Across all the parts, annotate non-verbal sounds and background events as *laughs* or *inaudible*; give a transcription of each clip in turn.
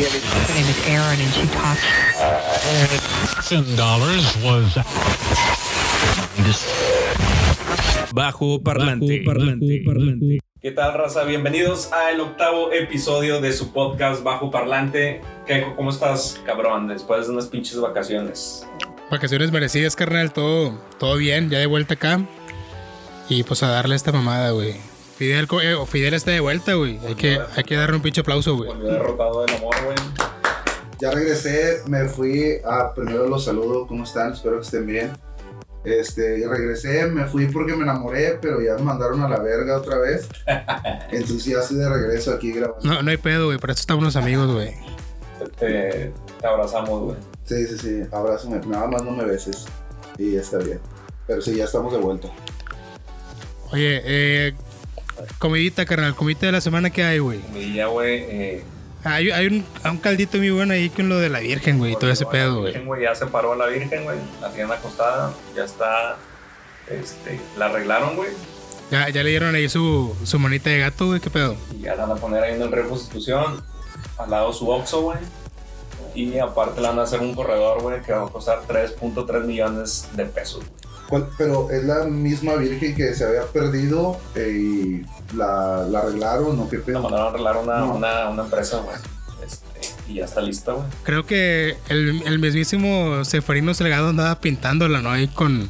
Her name is Erin, and she talks. dollars was Bajo parlante. ¿Qué tal, raza? Bienvenidos al octavo episodio de su podcast Bajo Parlante. Keiko, ¿cómo estás, cabrón? Después de unas pinches vacaciones. Vacaciones merecidas, carnal. Todo, todo bien, ya de vuelta acá. Y pues a darle esta mamada, güey. Fidel, eh, Fidel está de vuelta, güey. Hay que, hay que darle un pinche aplauso, güey. Derrotado del amor, güey. Ya regresé, me fui a primero los saludo, ¿cómo están? Espero que estén bien. Este, regresé, me fui porque me enamoré, pero ya me mandaron a la verga otra vez. *laughs* Entonces ya estoy de regreso aquí grabando. No, no hay pedo, güey. Por eso estamos los amigos, güey. Te, te abrazamos, güey. Sí, sí, sí, abrázame, nada más no me beses. Y ya está bien. Pero sí, ya estamos de vuelta. Oye, eh. Comidita, carnal. Comidita de la semana que hay, güey. Ya, güey. Eh, Hay, hay un, un caldito muy bueno ahí con lo de la Virgen, güey. Y todo ese pedo, güey. Ya se paró a la Virgen, güey. La tienen acostada. Ya está. Este, la arreglaron, güey. Ya, ya le dieron ahí su, su manita de gato, güey. ¿Qué pedo? Y ya la van a poner ahí en el reconstitución. Al lado su Oxxo, güey. Y aparte le van a hacer un corredor, güey, que va a costar 3.3 millones de pesos, güey. ¿Cuál- Pero es la misma virgen que se había perdido eh, y la, la arreglaron o qué pedo. mandaron a arreglar una, No. una, una empresa, güey. Este, y ya está lista, güey. Creo que el, el mismísimo Seferino Salgado andaba pintándola, ¿no? Ahí con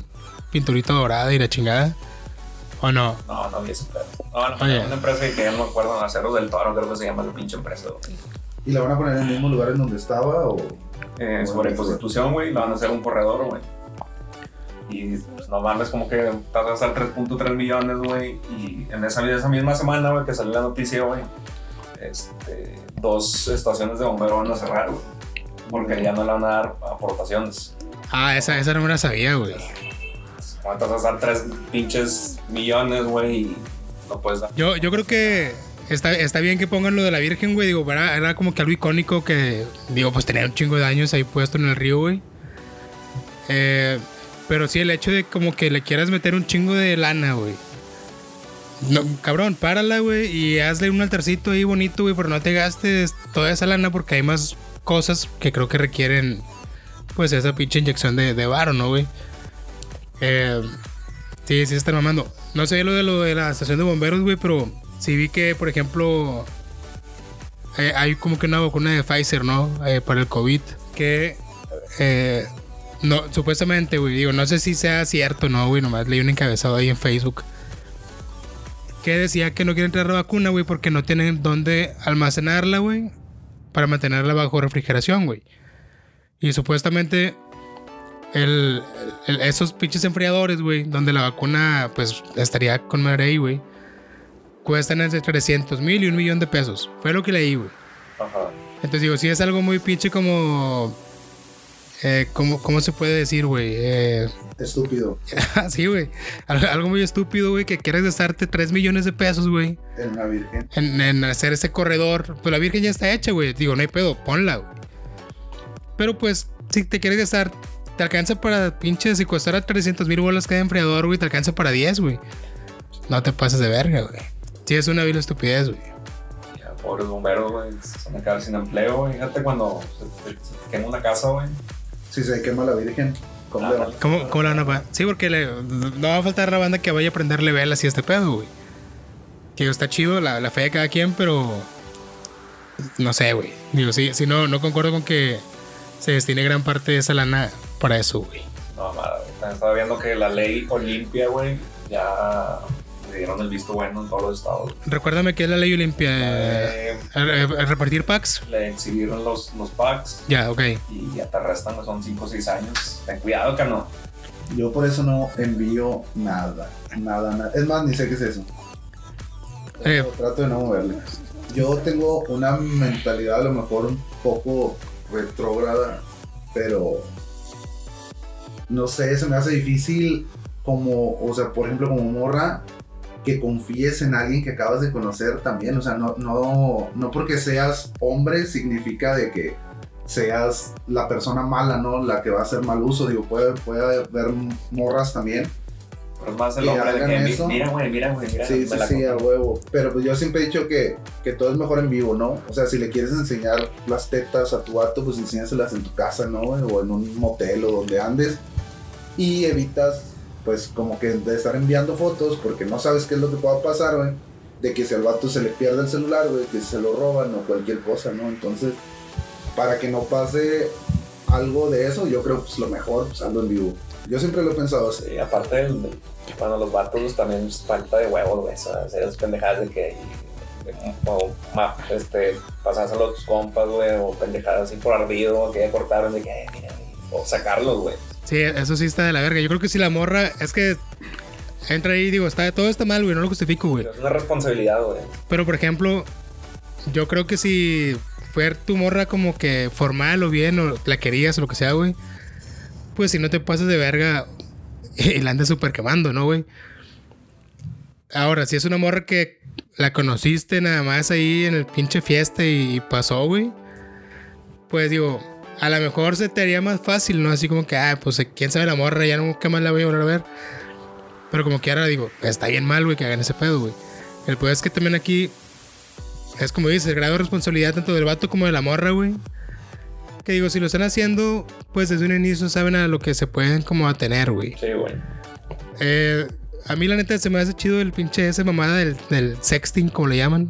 pinturita dorada y la chingada. ¿O no? No, no vi ese pedo. No, no, Oye. una empresa que ya no me acuerdo, Aceros del Toro, creo que se llama la pinche empresa, güey. ¿Y la van a poner en el mismo lugar en donde estaba o...? Eh, sobre Constitución, güey, le van a hacer un corredor, güey. Y pues no mames, como que vas a gastar 3.3 millones, güey. Y en esa, esa misma semana, güey, que salió la noticia, güey, este, dos estaciones de bomberos van a cerrar, güey. Porque ya no le van a dar aportaciones. Ah, esa, esa no me la sabía, güey. Vas a gastar 3 pinches millones, güey, y no puedes dar. Yo, yo creo que está, está bien que pongan lo de la Virgen, güey. Digo, era, era como que algo icónico que, digo, pues tenía un chingo de años ahí puesto en el río, güey. Eh, pero sí, el hecho de como que le quieras meter un chingo de lana, güey. No, cabrón, párala, güey, y hazle un altarcito ahí bonito, güey, pero no te gastes toda esa lana porque hay más cosas que creo que requieren, pues, esa pinche inyección de, de varo, ¿no, güey? Eh, sí, sí, están mamando. No sé lo de lo de la estación de bomberos, güey, pero sí vi que, por ejemplo, eh, hay como que una vacuna de Pfizer, ¿no? Eh, para el COVID, que eh, no, supuestamente, güey, digo, no sé si sea cierto, no, güey, nomás leí un encabezado ahí en Facebook que decía que no quieren traer la vacuna, güey, porque no tienen dónde almacenarla, güey, para mantenerla bajo refrigeración, güey. Y supuestamente el, el- esos pinches enfriadores, güey, donde la vacuna, pues, estaría con madre ahí, güey, cuestan entre 300 mil y un millón de pesos. Fue lo que leí, güey. Ajá. Entonces digo, sí es algo muy pinche como... Eh, ¿cómo, ¿Cómo se puede decir, güey? Eh, Estúpido. *laughs* sí, güey. Algo, muy estúpido, güey, que quieres gastarte 3 millones de pesos, güey, En una virgen. en, en hacer ese corredor. Pues la Virgen ya está hecha, güey. Digo, no hay pedo, ponla, güey. Pero pues, si te quieres gastar, te alcanza para pinche, si costara 300 mil bolas cada enfriador, güey, te alcanza para 10, güey. No te pases de verga, güey. Sí, es una vil estupidez, güey. Ya, pobres bomberos, güey, se van a quedar sin empleo, güey. Fíjate cuando se, se- se te quema una casa, güey. Si se quema la virgen, ¿cómo Ah, le. ¿Cómo, cómo la van a pagar? Sí, porque le- no va a faltar la banda que vaya a prenderle velas y este pedo, güey. Que está chido la, la fe de cada quien, pero. No sé, güey. Digo, sí, sí, no, no concuerdo con que se destine gran parte de esa lana para eso, güey. No. También Estaba viendo que la ley Olimpia, güey, ya le dieron el visto bueno en todos los estados. Recuérdame que es la ley Olimpia. eh, Eh, el- el- el repartir packs. le exhibieron los, los packs Ya, ok. y ya te arrestan, son 5 o 6 años. Ten cuidado, cano. Yo por eso no envío nada. Nada, nada. Es más, ni sé qué es eso. Eh, Trato de no moverle. Yo tengo una mentalidad a lo mejor un poco retrógrada, pero no sé, se me hace difícil como, o sea, por ejemplo, como morra, que confíes en alguien que acabas de conocer también. O sea, no, no, no porque seas hombre significa de que seas la persona mala, ¿no? La que va a hacer mal uso. Digo, puede, puede haber morras también Pero más el hombre de que, eso. mira, güey, mira, güey, mira. Sí, sí, sí, a huevo. Pero pues yo siempre he dicho que, que todo es mejor en vivo, ¿no? O sea, si le quieres enseñar las tetas a tu vato, pues enséñaselas en tu casa, ¿no? O en un motel o donde andes. Y evitas, pues, como que de estar enviando fotos porque no sabes qué es lo que pueda pasar, güey. De que si al vato se le pierde el celular, güey, que se lo roban o cualquier cosa, ¿no? Entonces, para que no pase algo de eso, yo creo pues lo mejor, pues, hazlo en vivo. Yo siempre lo he pensado así. Sí, aparte, del, bueno, los vatos también falta de huevos, güey. Esas pendejadas de que. o, este, pasárselo a tus compas, güey, o pendejadas así por ardido, que ya cortaron, de que, "Ay, mira, güey", o sacarlos, güey. Sí, eso sí está de la verga. Yo creo que si la morra, es que entra ahí y digo, está, todo está mal, güey, no lo justifico, güey. Pero es una responsabilidad, güey. Pero por ejemplo, yo creo que si fue tu morra como que formal o bien, o la querías o lo que sea, güey, pues si no te pasas de verga *laughs* y la andas súper quemando, ¿no, güey? Ahora, si es una morra que la conociste nada más ahí en el pinche fiesta y pasó, güey, pues digo, a lo mejor se te haría más fácil, ¿no? Así como que, ah, pues quién sabe la morra, ya ¿qué más la voy a volver a ver? Pero como que ahora digo, está bien mal, güey, que hagan ese pedo, güey. El pedo es que también aquí es como dices, el grado de responsabilidad tanto del vato como de la morra, güey. Que digo, si lo están haciendo, pues desde un inicio saben a lo que se pueden como atener, güey. Sí, güey. Eh, a mí la neta se me hace chido el pinche ese mamada del, del sexting, como le llaman.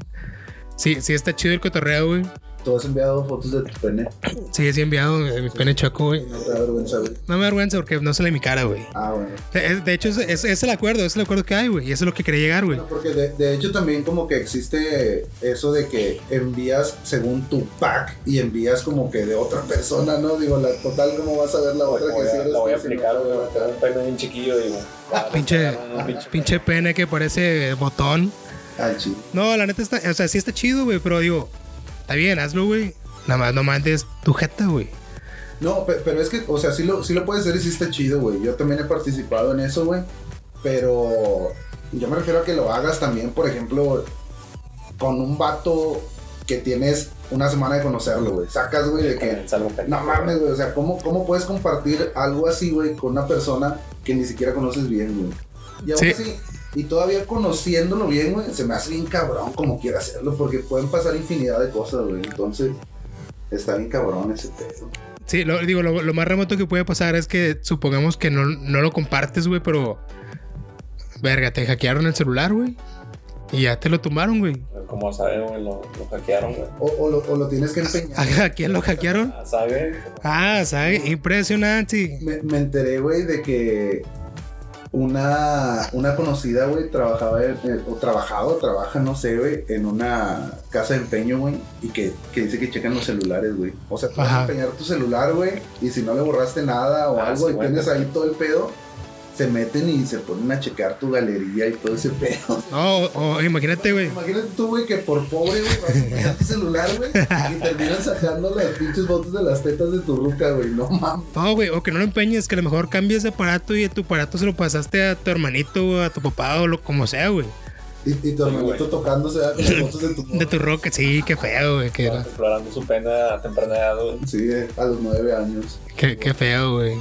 Sí, sí está chido el cotorreo, güey. Tú has enviado fotos de tu pene. Sí, sí he enviado eh, mi pene choco, güey. No te da vergüenza, güey. No me da vergüenza porque no sale mi cara, güey. Ah, bueno. De, de hecho, ese es, es el acuerdo, es el acuerdo que hay, güey. Y eso es lo que quería llegar, güey. No, porque de, de hecho también como que existe eso de que envías según tu pack y envías como que de otra persona, ¿no? Digo, la total, ¿cómo vas a ver la otra La voy que a, eres la voy a aplicar, güey. Un pene bien chiquillo, digo. Ah, pinche, Un pinche pinche pene que parece botón. Al chile. No, la neta está, o sea, sí está chido, güey, pero digo, está bien, hazlo, güey. Nada más no mandes tu jeta, güey. No, pe- pero es que, o sea, sí lo, sí lo puedes hacer y sí está chido, güey. Yo también he participado en eso, güey. Pero yo me refiero a que lo hagas también, por ejemplo, con un vato que tienes una semana de conocerlo, güey. Sacas, güey, de que... No mames, güey. O sea, ¿cómo, ¿cómo puedes compartir algo así, güey, con una persona que ni siquiera conoces bien, güey? Y aún Sí. así, y todavía conociéndolo bien, güey, se me hace bien cabrón como quiera hacerlo, porque pueden pasar infinidad de cosas, güey. Entonces, está bien cabrón ese pedo. Sí, lo, digo, lo, lo más remoto que puede pasar es que supongamos que no, no lo compartes, güey, pero. Verga, te hackearon el celular, güey. Y ya te lo tumbaron, güey. Como saben, güey, lo, lo hackearon, güey. O, o lo, o lo tienes que empeñar. *laughs* ¿A quién lo hackearon? Ah, ¿Saben? Ah, ¿sabes? Impresionante. Me, me enteré, güey, de que una, una conocida, güey, trabajaba, en- eh, o trabajaba, o trabaja, no sé, güey, en una casa de empeño, güey, y que, que dice que checan los celulares, güey. O sea, puedes Ajá. empeñar tu celular, güey, y si no le borraste nada o Ah, algo sí, y tienes ahí todo el pedo, se meten y se ponen a checar tu galería y todo ese pedo. *laughs* No, o, o imagínate, güey. Imagínate tú, güey, que por pobre, güey, vas a tu celular, güey, y terminan sacando las pinches fotos de las tetas de tu ruca, güey. No mames. No, güey, o que no lo empeñes, que a lo mejor cambies de aparato y tu aparato se lo pasaste a tu hermanito, a tu papá o lo como sea, güey. Y, y tu hermanito tocándose *laughs* de tu De tu roca, sí, qué feo, güey. Qué, Explorando su pena a temprana edad, güey. Sí, a los nueve años. qué, qué feo, güey.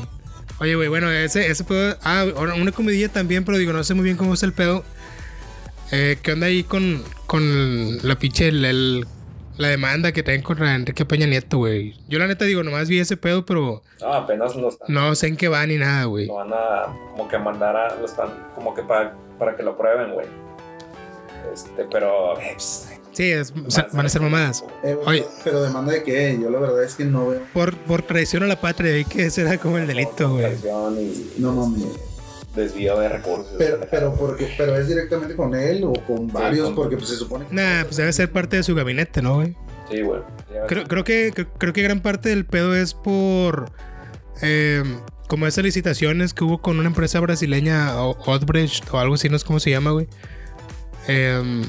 Oye, güey, bueno, ese, ese pedo. Ah, una comidilla también, pero digo, no sé muy bien cómo es el pedo. Eh, ¿Qué onda ahí con, con la pinche, el- el- la demanda que traen contra Enrique Peña Nieto, güey? Yo la neta digo, nomás vi ese pedo, pero No, apenas lo están. no sé en qué va ni nada, güey. Lo van a como que mandar a. Lo están como que para, para que lo prueben, güey. Este, pero. eh, Sí, es- o sea, van a ser mamadas. Eh, Oye. Pero demanda de qué? Yo la verdad es que no veo. Por, por traición a la patria, y que ese era como el delito, güey. traición y No mames. desvío de recursos. Pero, pero, porque, pero es directamente con él o con varios, con- porque pues se supone que. Nah, pues debe ser parte de su gabinete, ¿no, güey? Sí, ves. Creo, creo que, creo, que gran parte del pedo es por. eh, como esas licitaciones que hubo con una empresa brasileña, o- Odebrecht o algo así, no sé cómo se llama, güey. Em,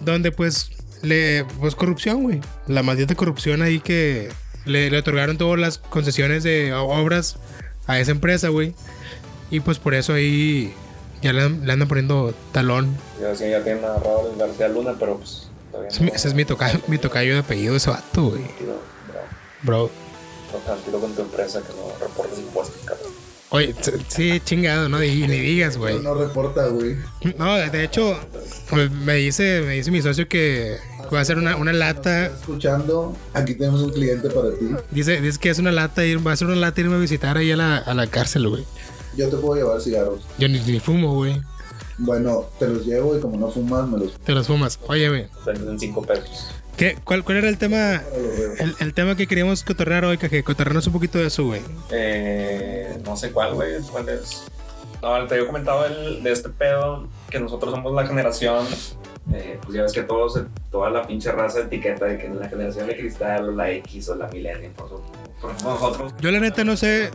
donde pues le. Pues corrupción, güey. La maldita corrupción ahí que le, le otorgaron todas las concesiones de obras a esa empresa, güey. Y pues por eso ahí ya le, le andan poniendo talón. Ya que ya tienen agarrado el García Luna, pero pues. todavía Ese es mi- no- ese es mi tocayo, *laughs* mi tocayo de apellido, ese vato, güey. Bro. Bro. No, tranquilo con tu empresa que no reportes impuestos, cabrón. Oye, sí, chingado, no Di- ni digas, güey. No reporta, güey. No, de hecho, pues, me dice, me dice mi socio que va a hacer una, una lata. ¿Estás escuchando? Aquí tenemos un cliente para ti. Dice, dice que es una lata, ir- va a ser una lata irme a visitar ahí a la, a la cárcel, güey. Yo te puedo llevar cigarros. Yo ni, ni fumo, güey. Bueno, te los llevo y como no fumas, me los Te los fumas. Oye, güey. Venden 5 pesos. ¿Qué, cuál, ¿Cuál era el tema? El, el tema que queríamos cotorrear hoy, que cotorrearnos un poquito de eso, güey. Eh, no sé cuál, güey. ¿Cuál es? No, te había comentado el, de este pedo que nosotros somos la generación. eh, pues ya ves que todos, toda la pinche raza etiqueta de que la generación de cristal o la X o la millennium. Por, por nosotros. Yo la neta no sé,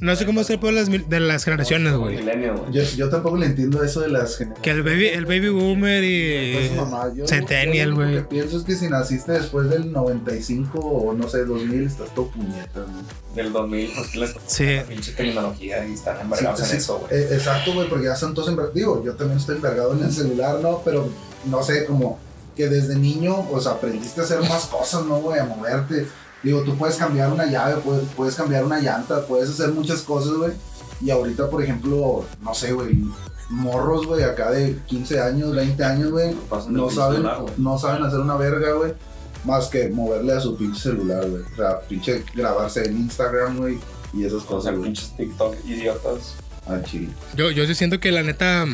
no sé cómo ser por las, mil- de las generaciones, güey. güey. Yo, yo tampoco le entiendo eso de las generaciones. Que el baby, el baby boomer Pues, y mamá, yo- Centennial, yo lo güey. que pienso es que si naciste después del 95 o no sé, 2000, estás todo puñeta, güey. Del 2000, pues que les tocó Sí. la pinche tecnología y están embargados Sí, en sí, eso, güey. eh, exacto, güey, porque ya están todos enver- Digo, yo también estoy encargado en el celular, ¿no? Pero no sé, como que desde niño, pues aprendiste a hacer más cosas, ¿no, güey? A moverte. Digo, tú puedes cambiar una llave, puedes, puedes cambiar una llanta, puedes hacer muchas cosas, güey. Y ahorita, por ejemplo, no sé, güey, morros, güey, acá de 15 años, 20 años, güey, no saben, celular, no saben hacer una verga, güey. Más que moverle a su pinche celular, güey. O sea, pinche grabarse en Instagram, güey. Y esas O cosas, sea, güey. pinches TikTok idiotas. Chile. yo, yo sí siento que la neta.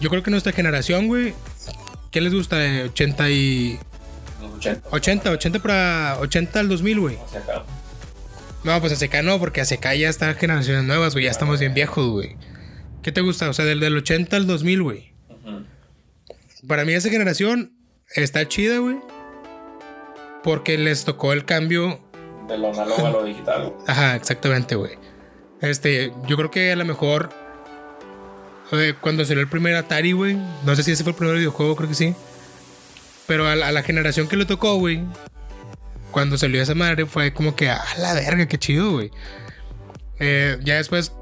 Yo creo que nuestra generación, güey. ¿Qué les gusta? Eh, 80 y. Los 80. 80, 80 para 80 al 2000, güey. Acá. No, pues ACK no, porque ACK ya está generaciones nuevas, güey. Ya estamos bien viejos, güey. ¿Qué te gusta? O sea, del, del 80 al 2000, güey. Ujú. Para mí esa generación está chida, güey. Porque les tocó el cambio. De lo análogo a lo digital, güey. Ajá, exactamente, güey. Este, yo creo que a lo mejor. eh, cuando salió el primer Atari, güey. No sé si ese fue el primer videojuego, creo que sí. Pero a, la- a la generación que le tocó, güey. Cuando salió esa madre, fue como que, a la verga, qué chido, güey. Eh, ya después.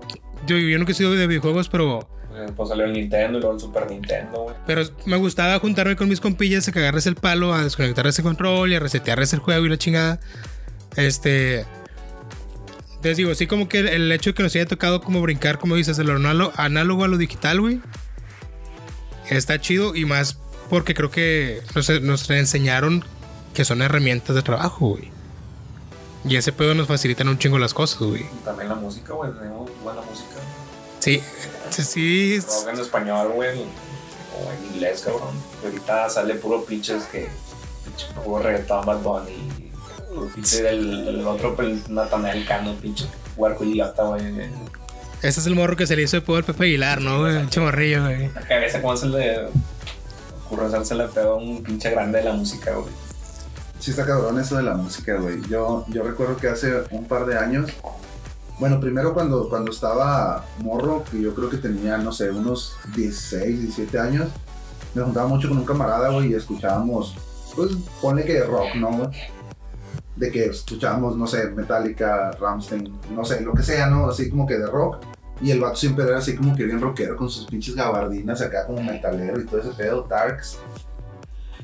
Yo, yo nunca he sido de videojuegos, pero. Después salió el Nintendo y luego el Super Nintendo, güey. Pero me gustaba juntarme con mis compillas a cagarles el palo, a desconectar ese control y a resetearles el juego y la chingada. Este. Les digo, sí, como que el, el hecho de que nos haya tocado como brincar, como dices, de lo análogo, análogo a lo digital, güey. Está chido y más porque creo que nos, nos enseñaron que son herramientas de trabajo, güey. Y ese pedo nos facilitan un chingo las cosas, güey. También la música, güey. Tenemos buena música. Sí, sí, sí. Rock en español, güey. O en inglés, cabrón. Y ahorita sale puro pinches que. Pinche puro reggaetón, Bad Bunny. Pinche del, el otro, pues, Natanael Cano, pinche huerco idiota, güey. Ese es el morro que se le hizo de al Pepe Aguilar, ¿no, güey? Chamorrillo, güey. La cabeza, ¿cómo se le ocurre hacerse le pedo a un pinche grande de la música, güey? Sí está cabrón eso de la música, güey. Yo, yo recuerdo que hace un par de años, bueno, primero cuando, cuando estaba morro, que yo creo que tenía, no sé, unos 16, 17 años, me juntaba mucho con un camarada, güey, y escuchábamos, pues, ponle que rock, ¿no? De que escuchábamos, no sé, Metallica, Rammstein, no sé, lo que sea, ¿no? Así como que de rock. Y el vato siempre era así como que bien rockero con sus pinches gabardinas acá como metalero y todo ese pedo, darks.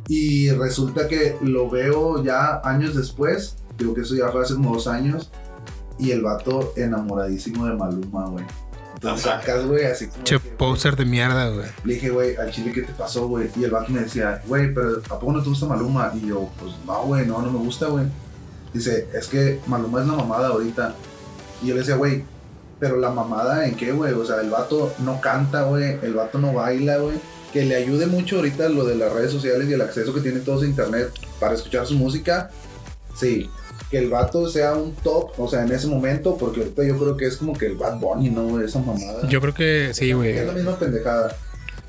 Y resulta que lo veo ya años después, digo que eso ya fue hace como dos años, y el vato enamoradísimo de Maluma, güey. Entonces sacas, güey, así como... Che poser de mierda, güey. le dije, güey, al chile, ¿qué te pasó, güey? Y el vato me decía, güey, pero ¿a poco no te gusta Maluma? Y yo, pues no, güey, no, no me gusta, güey. Dice, es que Maluma es la mamada ahorita. Y yo le decía, güey, pero la mamada en qué, güey? O sea, el vato no canta, güey, el vato no baila, güey. Que le ayude mucho ahorita lo de las redes sociales y el acceso que tiene todos a internet para escuchar su música. Sí, que el vato sea un top, o sea, en ese momento, porque ahorita yo creo que es como que el Bad Bunny, ¿no? Esa mamada. Yo creo que sí, güey. Es la misma pendejada.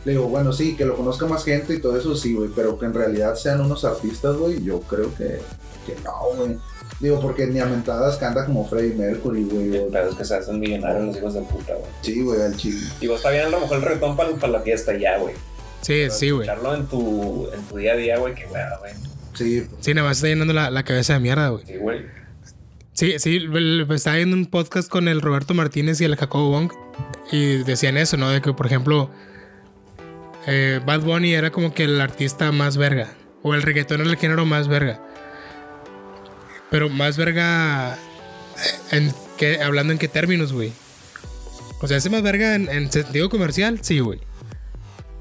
Le digo, bueno, sí, que lo conozca más gente y todo eso, sí, güey, pero que en realidad sean unos artistas, güey, yo creo que, que no, güey. Digo, porque ni a mentadas canta como Freddie Mercury, güey. El o- pedo es que se hacen millonarios los hijos de puta, güey. Sí, güey, al chile. Digo, está bien a lo mejor el reggaetón para, la fiesta ya, güey. Sí, Pero sí, güey. Escucharlo en tu, en tu día a día, güey, que güey, güey. Sí, Sí, nada más está llenando la, la cabeza de mierda, güey. Sí, güey. Sí, sí, el- estaba viendo un podcast con el Roberto Martínez y el Jacobo Wong y decían eso, ¿no? De que, por ejemplo, eh, Bad Bunny era como que el artista más verga, o el reggaetón era el género más verga. Pero más verga eh, en ¿qué- hablando en qué términos, güey. O sea, ¿es más verga en, en sentido comercial? Sí, güey.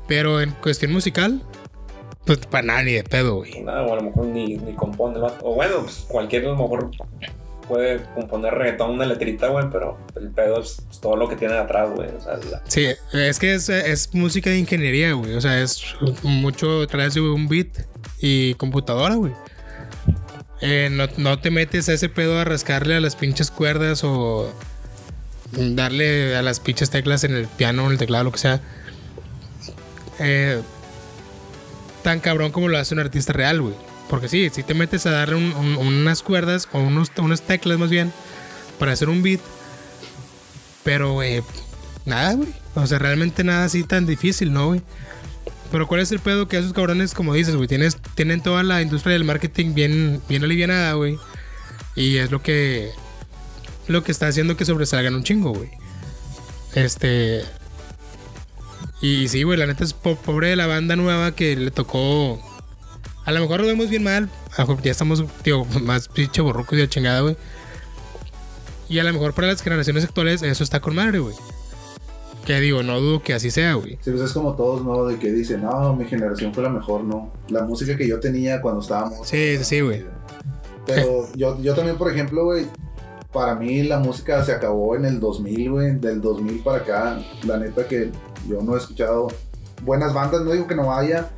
Pero en cuestión musical, pues para nada ni de pedo, güey. Nada, o a lo mejor ni, ni compone, vato. O bueno, pues cualquiera a lo mejor puede componer reggaetón una letrita, güey, pero el pedo es todo lo que tiene atrás, güey. O sea, la- Sí, es que es, es música de ingeniería, güey. O sea, es mucho través de un beat y computadora, güey. Eh, no, no te metes a ese pedo a rascarle a las pinches cuerdas o darle a las pinches teclas en el piano o en el teclado, lo que sea. Eh, tan cabrón como lo hace un artista real, güey. Porque sí, si te metes a darle un- un- unas cuerdas o unos, unas teclas más bien para hacer un beat. Pero, güey, nada, güey. O sea, realmente nada así tan difícil, ¿no, güey? Pero ¿cuál es el pedo que esos cabrones, como dices, güey, tienes, tienen toda la industria del marketing bien, bien alivianada, güey. Y es lo que, lo que está haciendo que sobresalgan un chingo, güey. Este... Y sí, güey, la neta es po- pobre de la banda nueva que le tocó... A lo mejor lo vemos bien mal. Ya estamos, tío, *laughs* más pinche borrucos y de chingada, güey. Y a lo mejor para las generaciones actuales eso está con madre, güey. Que digo, no dudo que así sea, güey. Sí, pues es como todos, ¿no? De que dicen, no, mi generación fue la mejor, ¿no? La música que yo tenía cuando estábamos. Sí, sí, sí, güey. Pero *laughs* yo, yo también, por ejemplo, güey, para mí la música se acabó en el 2000, güey. Del 2000 para acá, la neta que yo no he escuchado buenas bandas, no digo que no haya.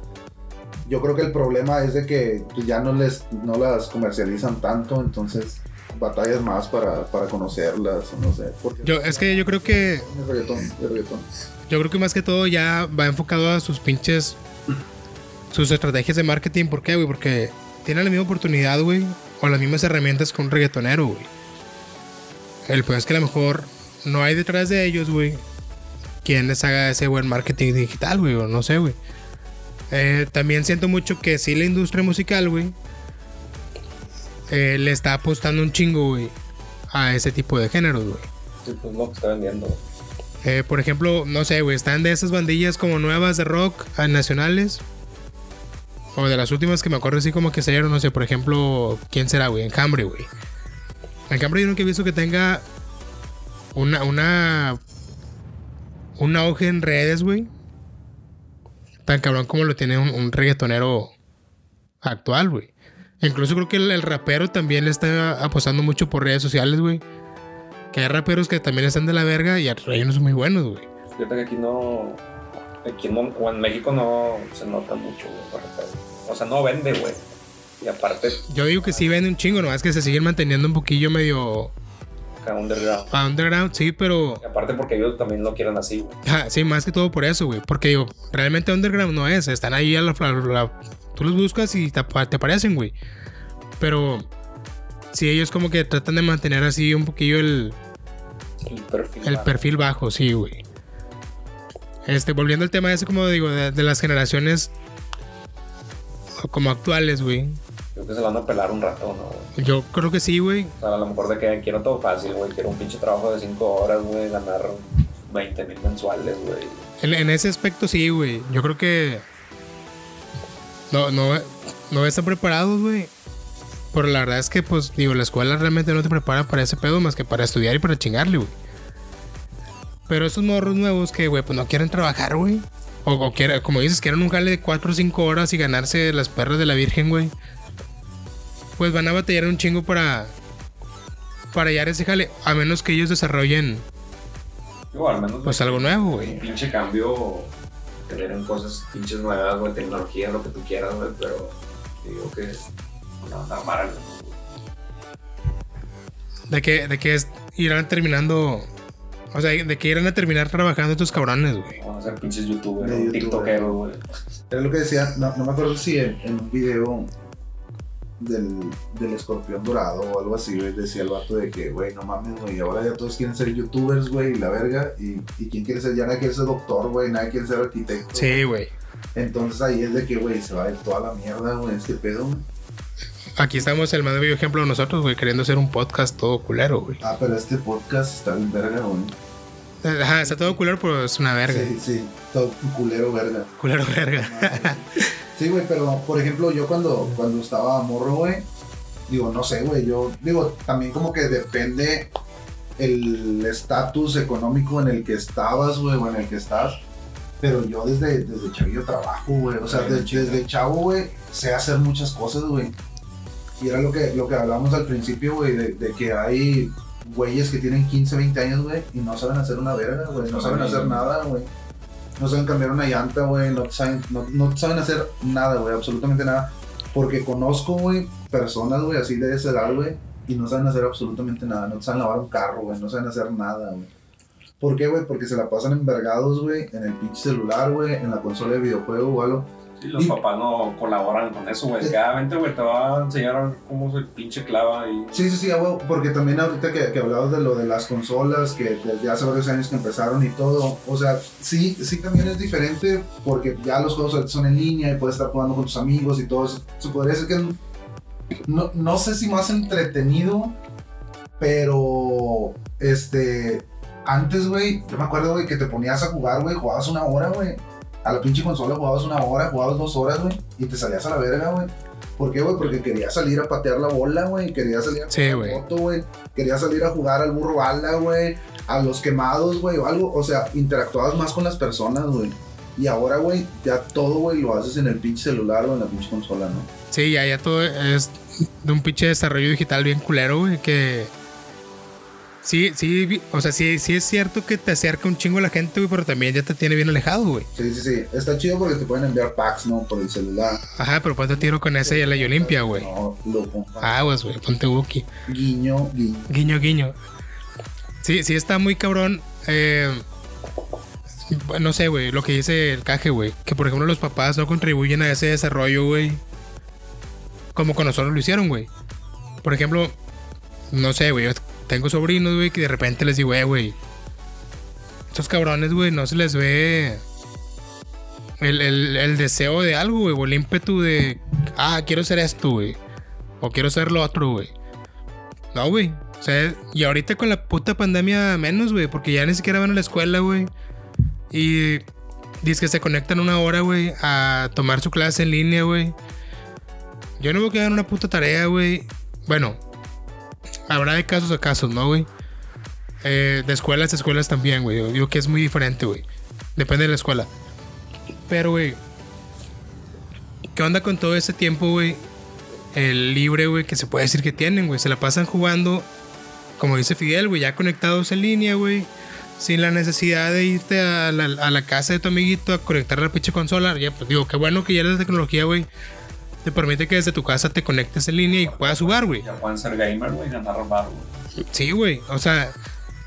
Yo creo que el problema es de que pues, ya no les no las comercializan tanto, entonces batallas más para, para conocerlas, no sé. Porque Yo, es que yo creo que el reggaetón, el reggaetón. Yo creo que más que todo ya va enfocado a sus pinches. Sus estrategias de marketing. ¿Por qué, güey? Porque tienen la misma oportunidad, güey. O las mismas herramientas con un reggaetonero, güey. El peor es que a lo mejor no hay detrás de ellos, güey. Quien les haga ese buen marketing digital, güey. O no sé, güey. Eh, también siento mucho que sí la industria musical, güey. Eh, le está apostando un chingo, güey. A ese tipo de géneros, güey. sí, pues lo que está vendiendo. Eh, por ejemplo, no sé, güey, están de esas bandillas como nuevas de rock ah, nacionales. O de las últimas que me acuerdo así como que salieron, no sé, por ejemplo, ¿quién será, güey? Enjambre, güey. Enjambre yo nunca he visto que tenga una, una, un auge en redes, güey. Tan cabrón como lo tiene un, un reggaetonero actual, güey. Incluso creo que el, el rapero también le está apostando mucho por redes sociales, güey. Que hay raperos que también están de la verga y hay unos muy buenos, güey. Fíjate que aquí no. Aquí no, o en México no se nota mucho, güey. O sea, no vende, güey. Y aparte, Yo digo que sí vende un chingo, nomás que se siguen manteniendo un poquillo medio acá underground. underground, sí, pero Y aparte porque ellos también lo quieren así, güey. Ah, sí, más que todo por eso, güey. Porque digo, realmente underground no es. Están ahí a la, a la- Tú los buscas y te, te aparecen, güey. Pero sí, ellos como que tratan de mantener así un poquillo el, El perfil. el bajo. perfil bajo, sí, güey. Este, volviendo al tema ese, como digo, de, de las generaciones como actuales, güey. Creo que se van a pelar un rato, ¿no? güey? Yo creo que sí, güey. O sea, a lo mejor de que quiero todo fácil, güey. Quiero un pinche trabajo de 5 horas, güey. Ganar 20 mil mensuales, güey. En, en ese aspecto sí, güey. Yo creo que no, no, no están preparados, güey. Pero la verdad es que, pues, digo, la escuela realmente no te prepara para ese pedo más que para estudiar y para chingarle, güey. Pero esos morros nuevos que, güey, pues no quieren trabajar, güey. O, o quieren, como dices, quieren un jale de 4 o 5 horas y ganarse las perras de la Virgen, güey. Pues van a batallar un chingo para. Para hallar ese jale. A menos que ellos desarrollen, Digo, al menos. pues, algo nuevo, Un güey. pinche cambio. Tener en cosas pinches nuevas, güey. Tecnología, lo que tú quieras, güey. Pero digo que es una onda mala, güey. De que, de que es- irán terminando. O sea, de que irán a terminar trabajando estos cabrones, güey. Vamos a ser pinches youtubers, youtuber. tiktokeros, güey. Era lo que decía, no, no me acuerdo si en, en un video del, del escorpión dorado o algo así, güey, decía el vato de que, güey, no mames, güey, ahora ya todos quieren ser youtubers, güey, y la verga, y, y quién quiere ser, ya nadie quiere ser doctor, güey, nadie quiere ser arquitecto. Sí, güey. Entonces ahí es de que, güey, se va a ir toda la mierda, güey, este pedo, güey. Aquí estamos el más bello ejemplo de nosotros, güey, queriendo hacer un podcast todo culero, güey. Ah, pero este podcast está bien verga, güey. Ajá, está todo culero, pero es una verga. Sí, sí, todo culero verga. Culero verga. *laughs* Sí, güey, pero por ejemplo, yo cuando, cuando estaba morro, güey, digo, no sé, güey, yo digo, también como que depende el estatus económico en el que estabas, güey, o en el que estás. Pero yo desde, desde chavillo trabajo, güey. O sea, de- desde chavo, güey, sé hacer muchas cosas, güey. Y era lo que, lo que hablamos al principio, güey, de, de que hay güeyes que tienen 15, 20 años, güey, y no saben hacer una verga, güey. No saben hacer nada, güey. No saben cambiar una llanta, güey. No saben, no, no saben hacer nada, güey. Absolutamente nada. Porque conozco, güey, personas, güey, así de esa edad, güey, y no saben hacer absolutamente nada. No saben lavar un carro, güey. No saben hacer nada, güey. ¿Por qué, güey? Porque se la pasan envergados, güey, en el pinche celular, güey, en la consola de videojuego o algo. Los papás no colaboran con eso, güey. Cada vente, güey, te va a enseñar cómo se pinche clava y. Sí, sí, sí, güey, porque también ahorita que, que hablabas de lo de las consolas, que desde hace varios años que empezaron y todo, o sea, sí, sí también es diferente porque ya los juegos son en línea y puedes estar jugando con tus amigos y todo eso. Se podría decir que no, no sé si más entretenido, pero este, antes, güey, yo me acuerdo, güey, que te ponías a jugar, güey, jugabas una hora, güey. A la pinche consola jugabas una hora, jugabas dos horas, güey, y te salías a la verga, güey. ¿Por qué, güey? Porque quería salir a patear la bola, güey. Quería salir a Sí, güey. moto, güey. Quería salir a jugar al burro bala, güey. A los quemados, güey, o algo. O sea, interactuabas más con las personas, güey. Y ahora, güey, ya todo, güey, lo haces en el pinche celular o en la pinche consola, ¿no? Sí, ya, ya todo es de un pinche desarrollo digital bien culero, güey, que... Sí, sí, o sea, sí, sí es cierto que te acerca un chingo la gente, güey, pero también ya te tiene bien alejado, güey. Sí, sí, sí. Está chido porque te pueden enviar packs, ¿no? Por el celular. Ajá, pero ponte tiro con ese y a la Olimpia, güey. No, loco. Aguas, güey, ponte Wookie. Guiño, guiño. Guiño, guiño. Sí, sí está muy cabrón. eh, no sé, güey, lo que dice el caje, güey. Que por ejemplo los papás no contribuyen a ese desarrollo, güey. Como con nosotros lo hicieron, güey. Por ejemplo, no sé, güey. Tengo sobrinos, güey, que de repente les digo, eh, güey. Estos cabrones, güey, no se les ve el, el- el deseo de algo, güey. O el ímpetu de, ah, quiero ser esto, güey. O quiero ser lo otro, güey. No, güey. O sea, y ahorita con la puta pandemia menos, güey. Porque ya ni siquiera van a la escuela, güey. Y dice que se conectan una hora, güey, a tomar su clase en línea, güey. Yo no veo que hagan una puta tarea, güey. Bueno, habrá de casos a casos, ¿no, güey? Eh, de escuelas a escuelas también, güey. Yo digo que es muy diferente, güey. Depende de la escuela. Pero, güey, ¿qué onda con todo ese tiempo, güey? El libre, güey, que se puede decir que tienen, güey. Se la pasan jugando, como dice Fidel, güey, ya conectados en línea, güey. Sin la necesidad de irte a la, a la casa de tu amiguito a conectar la pinche consola. Ya, pues digo, qué bueno que ya la tecnología, güey, te permite que desde tu casa te conectes en línea y puedas jugar, güey. Ya pueden ser gamer, güey, y ganar bar, güey. Sí, güey. O sea,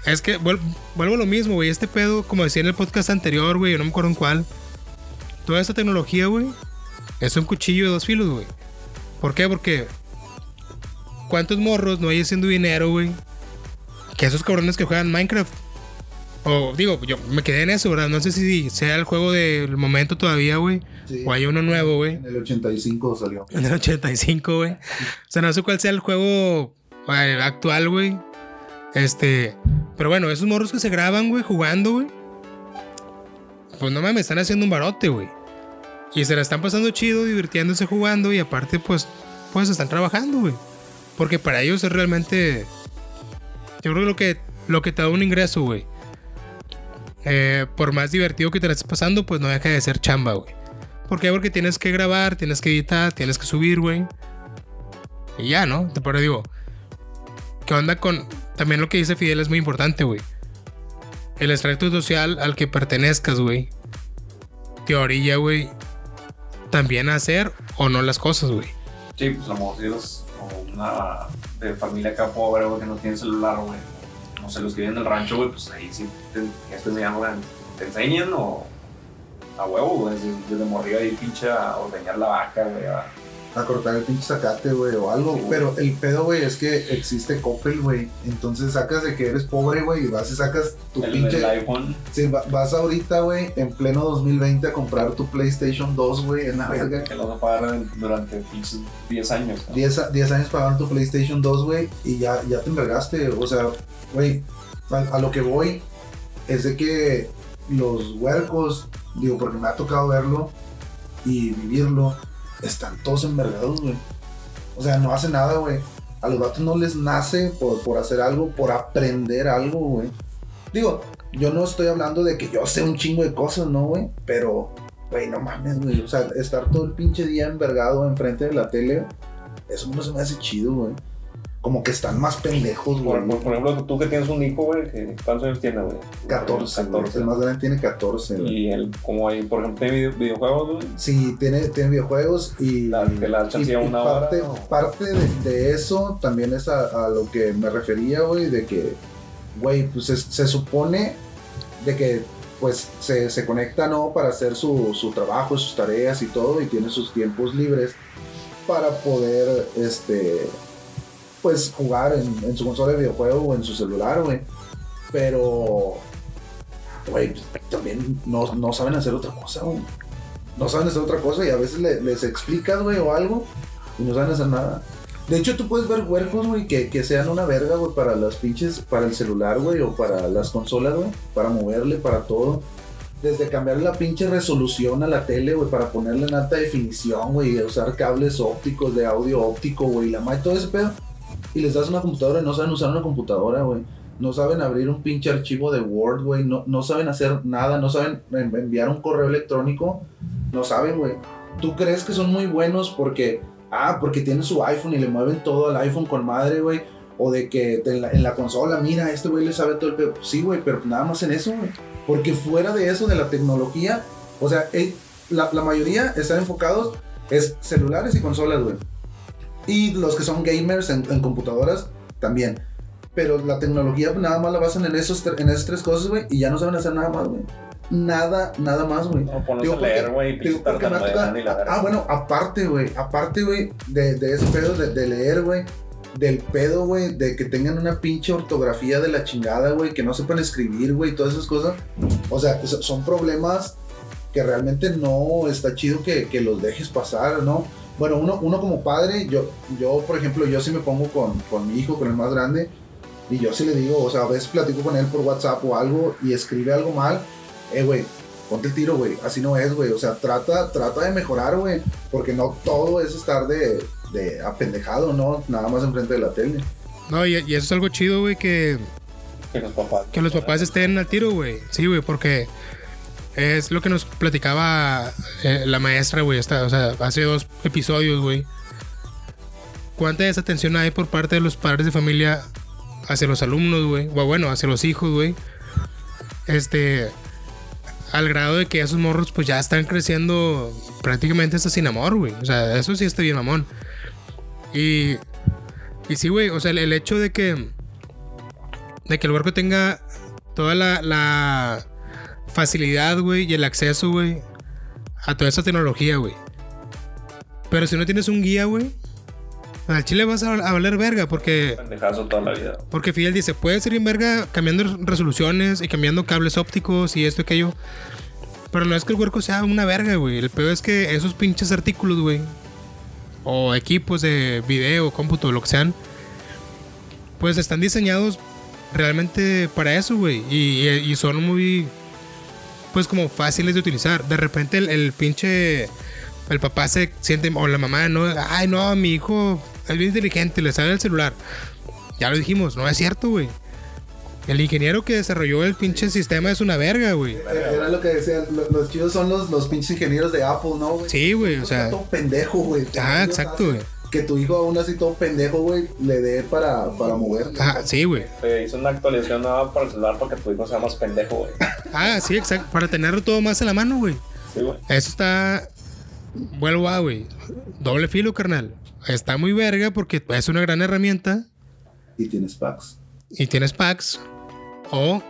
es que vuel- vuelvo a lo mismo, güey. Este pedo, como decía en el podcast anterior, güey, yo no me acuerdo en cuál. Toda esta tecnología, güey, es un cuchillo de dos filos, güey. ¿Por qué? Porque ¿cuántos morros no hay haciendo dinero, güey? Que esos cabrones que juegan Minecraft. O digo, yo me quedé en eso, ¿verdad? No sé si sea el juego del momento todavía, güey. Sí. O hay uno nuevo, güey. En el 85 salió. En el 85, güey. O sea, no sé cuál sea el juego eh, actual, güey. Este. Pero bueno, esos morros que se graban, güey, jugando, güey. Pues no mames, están haciendo un barote, güey. Y se la están pasando chido, divirtiéndose jugando. Y aparte, pues, pues están trabajando, güey. Porque para ellos es realmente. Yo creo que lo que, lo que te da un ingreso, güey. Eh, por más divertido que te la estés pasando, pues no deja de ser chamba, güey. ¿Por qué? Porque tienes que grabar, tienes que editar, tienes que subir, güey. Y ya, ¿no? Pero digo, ¿qué onda con...? También lo que dice Fidel es muy importante, güey. El extracto social al que pertenezcas, güey. Te orilla, güey. También a hacer o no las cosas, güey. Sí, pues a lo mejor si eres una de familia acá pobre, güey, que no tiene celular, güey. No sé, los que viven en el rancho, güey, pues ahí sí te, ya te enseñan, te enseñan o a huevo, desde, desde ahí pinche a ordeñar la vaca, güey, a- A cortar el pinche zacate, güey, o algo. Sí, güey. Pero el pedo, güey, es que existe Coppel, güey. Entonces sacas de que eres pobre, güey, y vas y sacas tu el, pinche. el iPhone. Sí, va- vas ahorita, güey, en pleno 2020 a comprar tu PlayStation 2, güey, en la verga. Que lo vas a pagar durante pinches 10 años, ¿no? 10, a- 10 años pagando tu PlayStation 2, güey, y ya, ya te envergaste. O sea, güey, a, a lo que voy es de que los huercos, digo, porque me ha tocado verlo y vivirlo, están todos envergados, güey. O sea, no hace nada, güey. A a los vatos no les nace por, por hacer algo, por aprender algo, güey. Digo, yo no estoy hablando de que yo sé un chingo de cosas, ¿no, güey? Pero, güey, no mames, güey. O sea, estar todo el pinche día envergado enfrente de la tele, eso no se me hace chido, güey. Como que están más pendejos, güey. Por, por- por ejemplo, tú que tienes un hijo, güey, que ¿cuántos años tiene, güey? 14, güey. 14. El más grande tiene 14, güey. Y él, como hay, por ejemplo, tiene video- videojuegos, güey. Sí, tiene, tiene videojuegos y, La- que la y- una parte, hora, ¿no? parte de, de eso también es a, a lo que me refería, güey, de que, güey, pues es- se supone de que pues se, se conecta, ¿no? Para hacer su, su trabajo, sus tareas y todo, y tiene sus tiempos libres para poder, este, pues jugar en, en su consola de videojuego o en su celular, güey. Pero, güey, pues, también no, no saben hacer otra cosa, güey. No saben hacer otra cosa y a veces le- les explicas, güey, o algo y no saben hacer nada. De hecho, tú puedes ver huercos, güey, que, que sean una verga, güey, para las pinches, para el celular, güey, o para las consolas, güey, para moverle, para todo. Desde cambiar la pinche resolución a la tele, güey, para ponerla en alta definición, güey, usar cables ópticos de audio óptico, güey, la madre, todo ese pedo. Y les das una computadora y no saben usar una computadora, güey. No saben abrir un pinche archivo de Word, güey. No, no saben hacer nada, no saben en- enviar un correo electrónico. No saben, güey. ¿Tú crees que son muy buenos porque, ah, porque tienen su iPhone y le mueven todo al iPhone con madre, güey? O de que en la, en la consola, mira, este güey le sabe todo el pedo. Sí, güey, pero nada más en eso, güey. Porque fuera de eso, de la tecnología, o sea, la, la mayoría están enfocados es celulares y consolas, güey. Y los que son gamers en, en computadoras también. Pero la tecnología nada más la basan en, esos, en esas tres cosas, güey. Y ya no saben hacer nada más, güey. Nada, nada más, güey. No, Digo, a leer, güey. Ah, bueno, aparte, güey. Aparte, güey, de, de ese pedo de, de leer, güey. Del pedo, güey, de que tengan una pinche ortografía de la chingada, güey. Que no sepan escribir, güey, todas esas cosas. O sea, so- son problemas que realmente no está chido que, que los dejes pasar, ¿no? Bueno, uno, uno como padre, yo, yo, por ejemplo, yo sí me pongo con, con mi hijo, con el más grande, y yo sí le digo, o sea, a veces platico con él por WhatsApp o algo y escribe algo mal, eh, güey, ponte el tiro, güey, así no es, güey, o sea, trata, trata de mejorar, güey, porque no todo es estar de, de apendejado, ¿no? Nada más enfrente de la tele. No, y, y eso es algo chido, güey, que, Que los papás. que los papás estén al tiro, güey. Sí, güey, porque es lo que nos platicaba eh, la maestra, güey, o sea, hace dos episodios, güey. ¿Cuánta desatención hay por parte de los padres de familia hacia los alumnos, güey? O bueno, hacia los hijos, güey. Este, al grado de que esos morros pues ya están creciendo prácticamente hasta sin amor, güey. O sea, eso sí está bien, mamón. Y, y sí, güey, o sea, el, hecho de que, de que el huerco tenga toda la facilidad, güey, y el acceso, güey, a toda esa tecnología, güey. Pero si no tienes un guía, güey, al chile vas a, a valer verga porque... Pendejazo toda la vida. Porque Fidel dice, puede ser bien verga cambiando resoluciones y cambiando cables ópticos y esto y aquello. Pero no es que el huerco sea una verga, güey. El peor es que esos pinches artículos, güey. O equipos de video, cómputo, lo que sean. Pues están diseñados realmente para eso, güey. Y, y- y son muy... Pues como fáciles de utilizar. De repente el, el pinche... El papá se siente... O la mamá, no... Ay, no, mi hijo es bien inteligente, le sale el celular. Ya lo dijimos, no es cierto, güey. El ingeniero que desarrolló el pinche sistema es una verga, güey. Era lo que decía, lo- los chidos son los, los pinches ingenieros de Apple, ¿no, güey? Sí, güey, o sea. pendejo, güey. Ah, exacto, güey. Que tu hijo aún así todo pendejo, güey, le dé para, para mover. Ah, sí, güey. Te hizo una actualización nueva para el celular para que tu hijo sea más pendejo, güey. *laughs* Ah, sí, exacto. Para tenerlo todo más en la mano, güey. Sí, güey. Eso está. Vuelvo a, güey. Doble filo, carnal. Está muy verga porque es una gran herramienta Y tienes packs. y tienes packs. O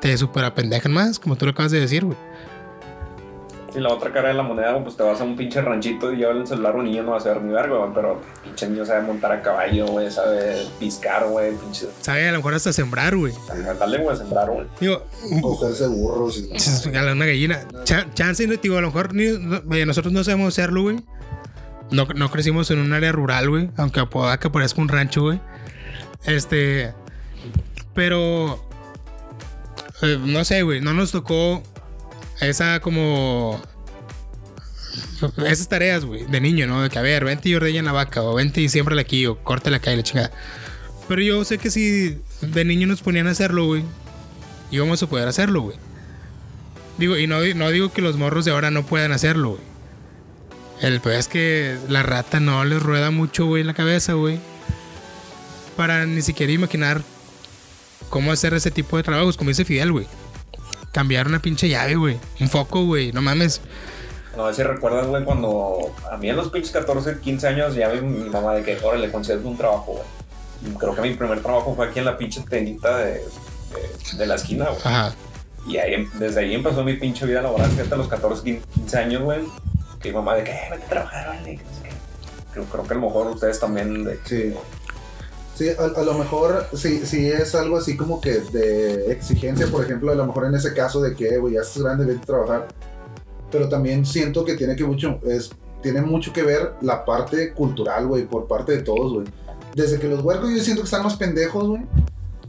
te super apendejan más, como tú lo acabas de decir, güey. Si la otra cara de la moneda, pues te vas a un pinche ranchito y llevas el celular un niño no va a ser ni verga, güey. Pero pinche niño sabe montar a caballo, güey, sabe piscar, güey, pinche. Sabe a lo mejor hasta sembrar, güey. Dale, güey, a sembrar, güey. Digo, Cogerse burros y una gallina. Cha- chance, digo, a lo mejor ni- no- nosotros no sabemos hacerlo, güey. No, no crecimos en un área rural, güey. Aunque pueda que parezca un rancho, güey. Este. Pero. eh, no sé, güey. No nos tocó esa como. esas tareas, güey, de niño, ¿no? De que, a ver, vente y ordeña la vaca, o vente y siémbrala aquí, o córtala acá y la chingada. Pero yo sé que si de niño nos ponían a hacerlo, güey, íbamos a poder hacerlo, güey. Digo, y no, no digo que los morros de ahora no puedan hacerlo, güey. El peor es que la rata no les rueda mucho, güey, la cabeza, güey. Para ni siquiera imaginar cómo hacer ese tipo de trabajos, como dice Fidel, güey. Cambiar una pinche llave, güey. Un foco, güey. No mames. No sé si recuerdas, güey, cuando a mí en los pinches 14, 15 años ya mi, mi mamá de que, órale, concedes un trabajo, güey. Creo que mi primer trabajo fue aquí en la pinche tendita de, de, de la esquina, güey. Ajá. Y ahí, desde ahí empezó mi pinche vida laboral, fíjate, a los 14, 15 años, güey. Que mi mamá de que, eh, vete a trabajar, que qué. Creo, creo que a lo mejor ustedes también de Sí. Sí, a, a lo mejor sí, sí es algo así como que de exigencia, por ejemplo, a lo mejor en ese caso de que, güey, ya estás grande, vete a trabajar. Pero también siento que tiene que mucho, es, tiene mucho que ver la parte cultural, güey, por parte de todos, güey. Desde que los huercos yo siento que están más pendejos, güey.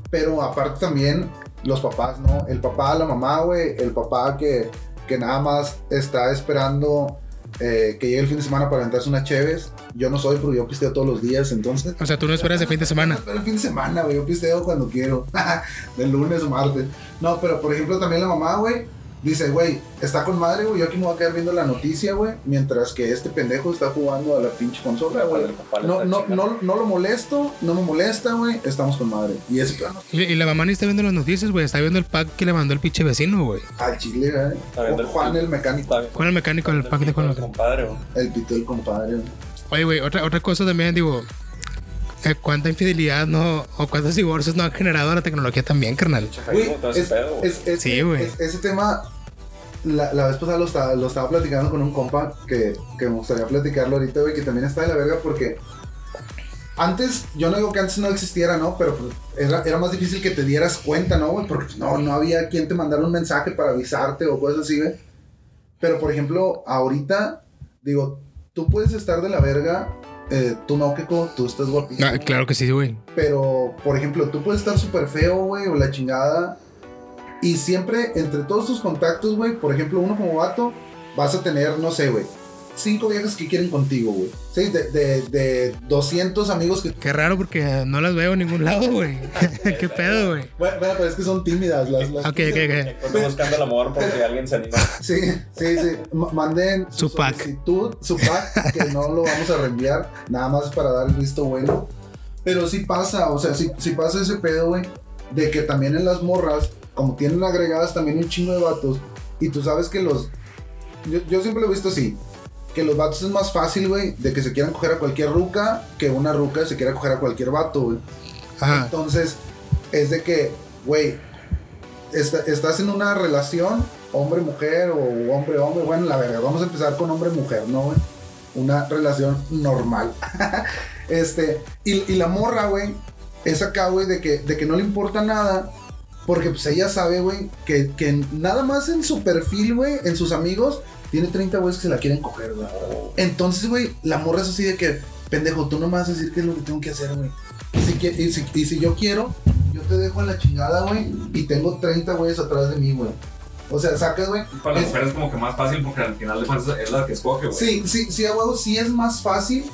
Pero aparte también los papás, ¿no? El papá, la mamá, güey. El papá que, que nada más está esperando eh, que llegue el fin de semana para aventarse unas cheves. Yo no soy, porque yo pisteo todos los días, entonces. O sea, tú no esperas de fin de semana. *laughs* Pero el fin de semana, güey. Yo pisteo cuando quiero. *laughs* de lunes o martes. No, pero por ejemplo también la mamá, güey. Dice, güey, está con madre, güey. Yo aquí me voy a quedar viendo la noticia, güey. Mientras que este pendejo está jugando a la pinche consola, güey. El No, no, no, no lo molesto, no me molesta, güey. Estamos con madre. Y ese plano Y, y la mamá ni está viendo las noticias, güey. Está viendo el pack que le mandó el pinche vecino, güey. al chile, güey. Está viendo el- Juan el mecánico. Con el mecánico, el pack de con el compadre, güey. El pito del compadre, güey. Oye, güey, otra, otra cosa también, digo. eh, ¿Cuánta infidelidad no, o cuántos divorcios no ha generado la tecnología también, carnal? Ese es- es- es- Sí, güey. es- ese tema, la, la vez pasada lo estaba, lo estaba platicando con un compa que, que me gustaría platicarlo ahorita, güey, que también está de la verga porque antes, yo no digo que antes no existiera, ¿no? Pero pues, era, era más difícil que te dieras cuenta, ¿no, güey? Porque no, no había quien te mandara un mensaje para avisarte o cosas así, güey. Pero, por ejemplo, ahorita, digo, tú puedes estar de la verga, eh, tú no, Keko, tú estás guapísimo. Ah, claro que sí, güey. Pero, por ejemplo, tú puedes estar súper feo, güey, o la chingada. Y siempre, entre todos tus contactos, güey, por ejemplo, uno como vato, vas a tener, no sé, güey, cinco viejas que quieren contigo, güey. Sí, de, de, de 200 amigos que... Qué raro porque no las veo en ningún lado, güey. *laughs* ¿Qué pedo, güey? Bueno, bueno, pero es que son tímidas las... las Ok, ok, ok. Estoy buscando el amor porque alguien se anima. Sí, sí, sí. Ma- Manden Su pack. solicitud, su pack, que no lo vamos a reenviar, nada más para dar el visto bueno. Pero sí pasa, o sea, sí, sí pasa ese pedo, güey, de que también en las morras, como tienen agregadas también un chingo de vatos, y tú sabes que los. Yo, yo siempre lo he visto así. Que los vatos es más fácil, güey, de que se quieran coger a cualquier ruca, que una ruca se quiera coger a cualquier vato, güey. Entonces, es de que, güey, está- estás en una relación hombre-mujer o hombre-hombre. Bueno, la verdad, vamos a empezar con hombre-mujer, ¿no, güey? Una relación normal. *laughs* este, y, y la morra, güey, es acá, güey, de que, de que no le importa nada. Porque pues ella sabe, güey, que, que nada más en su perfil, güey, en sus amigos, tiene 30 güeyes que se la quieren coger, güey. Entonces, güey, la morra es así de que, pendejo, tú no me vas a decir qué es lo que tengo que hacer, güey. Y si, y, si, y si yo quiero, yo te dejo en la chingada, güey, y tengo 30 güeyes atrás de mí, güey. O sea, sacas, güey. Para las Es- mujeres es como que más fácil porque al final de cuentas es la que escoge, güey. Sí, sí, sí, a huevo, sí es más fácil,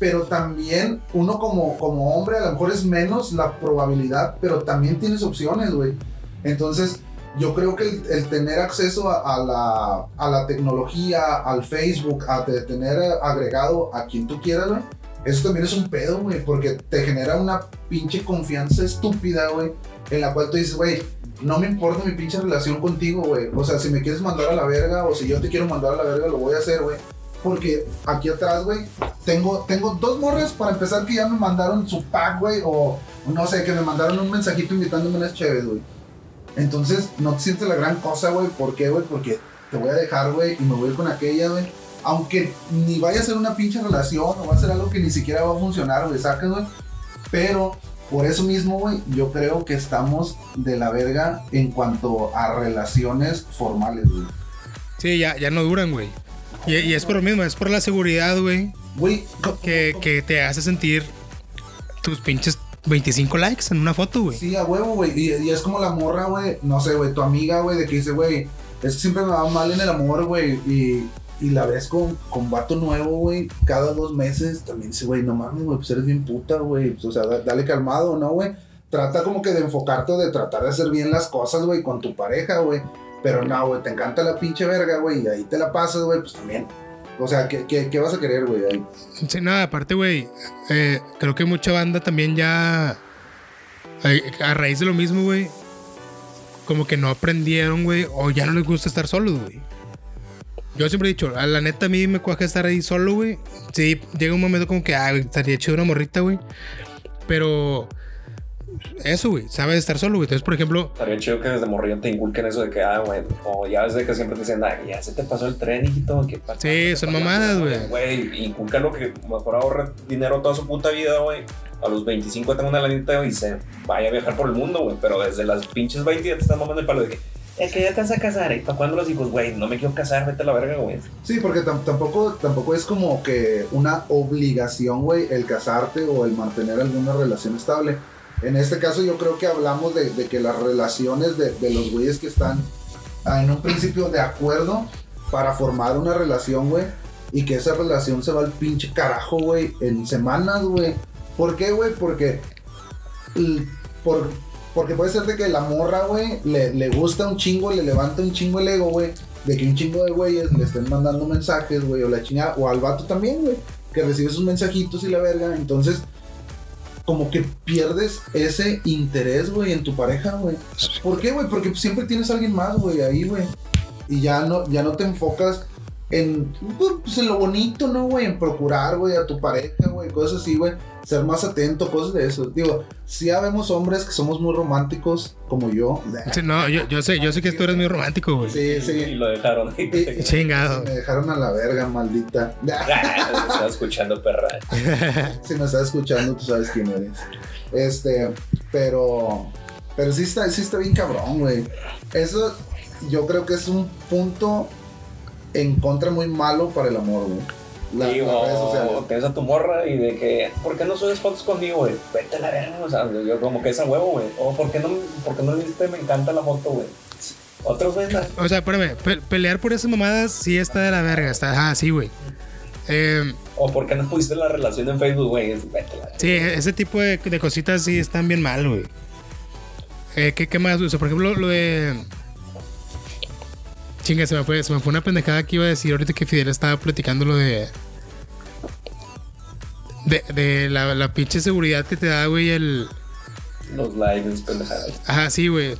pero también uno como, como hombre a lo mejor es menos la probabilidad, pero también tienes opciones, güey. Entonces, yo creo que el, el tener acceso a, a la, a la tecnología, al Facebook, a te- tener agregado a quien tú quieras, güey, eso también es un pedo, güey, porque te genera una pinche confianza estúpida, güey, en la cual tú dices, güey, no me importa mi pinche relación contigo, güey. O sea, si me quieres mandar a la verga o si yo te quiero mandar a la verga, lo voy a hacer, güey. Porque aquí atrás, güey, tengo, tengo dos morras para empezar que ya me mandaron su pack, güey, o no sé, que me mandaron un mensajito invitándome unas chéves, güey. Entonces, no te sientes la gran cosa, güey. ¿Por qué, güey? Porque te voy a dejar, güey, y me voy a ir con aquella, güey. Aunque ni vaya a ser una pinche relación o va a ser algo que ni siquiera va a funcionar, güey, sacas, güey. Pero por eso mismo, güey, yo creo que estamos de la verga en cuanto a relaciones formales, güey. Sí, ya, ya no duran, güey. Y, y es por lo mismo, es por la seguridad, güey, Güey, que, que te hace sentir tus pinches 25 likes en una foto, güey. Sí, a huevo, güey. Y, y es como la morra, güey. No sé, güey. Tu amiga, güey, de que dice, güey, es que siempre me va mal en el amor, güey. Y, y la ves con, con vato nuevo, güey, cada dos meses, también dice, güey, no mames, güey, pues eres bien puta, güey. Pues, o sea, da- dale calmado, ¿no, güey? Trata como que de enfocarte de tratar de hacer bien las cosas, güey, con tu pareja, güey. Pero no, güey, te encanta la pinche verga, güey, y ahí te la pasas, güey, pues también. O sea, ¿qué, qué, qué vas a querer, güey? Sí, nada, aparte, güey, eh, creo que mucha banda también ya, eh, a raíz de lo mismo, güey, como que no aprendieron, güey, o ya no les gusta estar solos, güey. Yo siempre he dicho, a la neta a mí me cuaja estar ahí solo, güey. Sí, llega un momento como que, ah, estaría chido una morrita, güey. Pero eso, güey, sabes estar solo, güey. Entonces, por ejemplo, Estaría chido que desde morrillo te inculquen eso de que, ah, güey, o ya desde que siempre te dicen, ah, ya se te pasó el tren, hijito. que Sí, son mamadas, güey. Güey, incúlcalo que mejor ahorre dinero toda su puta vida, güey. A los 25 tenga una lanita y se vaya a viajar por el mundo, güey. Pero desde las pinches 20 ya te están mamando el palo de que, es que ya te vas a casar. ¿Y para cuándo los hijos? Güey, no me quiero casar, vete a la verga, güey. Sí, porque tam- tampoco, tampoco es como que una obligación, güey, el casarte o el mantener alguna relación estable. En este caso yo creo que hablamos de, que las relaciones de, los güeyes que están ah, en un principio de acuerdo para formar una relación, güey, y que esa relación se va al pinche carajo, güey, en semanas, güey. ¿Por qué, güey? Porque... porque puede ser de que la morra, güey, le, le gusta un chingo, le levanta un chingo el ego, güey de que un chingo de güeyes le estén mandando mensajes, güey, o la chingada, o al vato también, güey, que recibe sus mensajitos y la verga, entonces, como que pierdes ese interés, güey, en tu pareja, güey. ¿Por qué, güey? Porque siempre tienes a alguien más, güey, ahí, güey. Y ya no, ya no te enfocas en, pues, en lo bonito, ¿no, güey? En procurar, güey, a tu pareja, güey, cosas así, güey. Ser más atento, cosas de eso. Digo, sí habemos hombres que somos muy románticos, como yo. *laughs* sí, no, yo, yo sé, yo sé que tú eres muy romántico, güey. Sí, Y sí. lo dejaron. Y- Chingado. Me dejaron a la verga, maldita. *laughs* Ah, Estaba escuchando perra. *laughs* si me estás escuchando, tú sabes quién eres. Este, pero. Pero sí está, sí está bien cabrón, güey. Eso yo creo que es un punto en contra muy malo para el amor, güey. La- Sí, las redes sociales. o tienes a tu morra y de que, ¿por qué no subes fotos conmigo, güey? Vete a la verga, o sea, yo como que es a huevo, güey. O, ¿por qué no, por qué no le diste me encanta la foto, güey? Otros, güey. O sea, espérame, pe- pelear por esas mamadas sí está de la verga. Está, ah, sí, güey. Eh, O ¿por qué no pusiste la relación en Facebook, güey? Vete a la verga. sí, ese tipo de, de cositas sí están bien mal, güey. Eh, ¿qué, ¿Qué más? O sea, por ejemplo, lo de. Chinga, se me fue, se me fue una pendejada que iba a decir ahorita que Fidel estaba platicando lo de. De, de la, la pinche seguridad que te da, güey, el. Los likes, pendejadas. Ajá, sí, güey.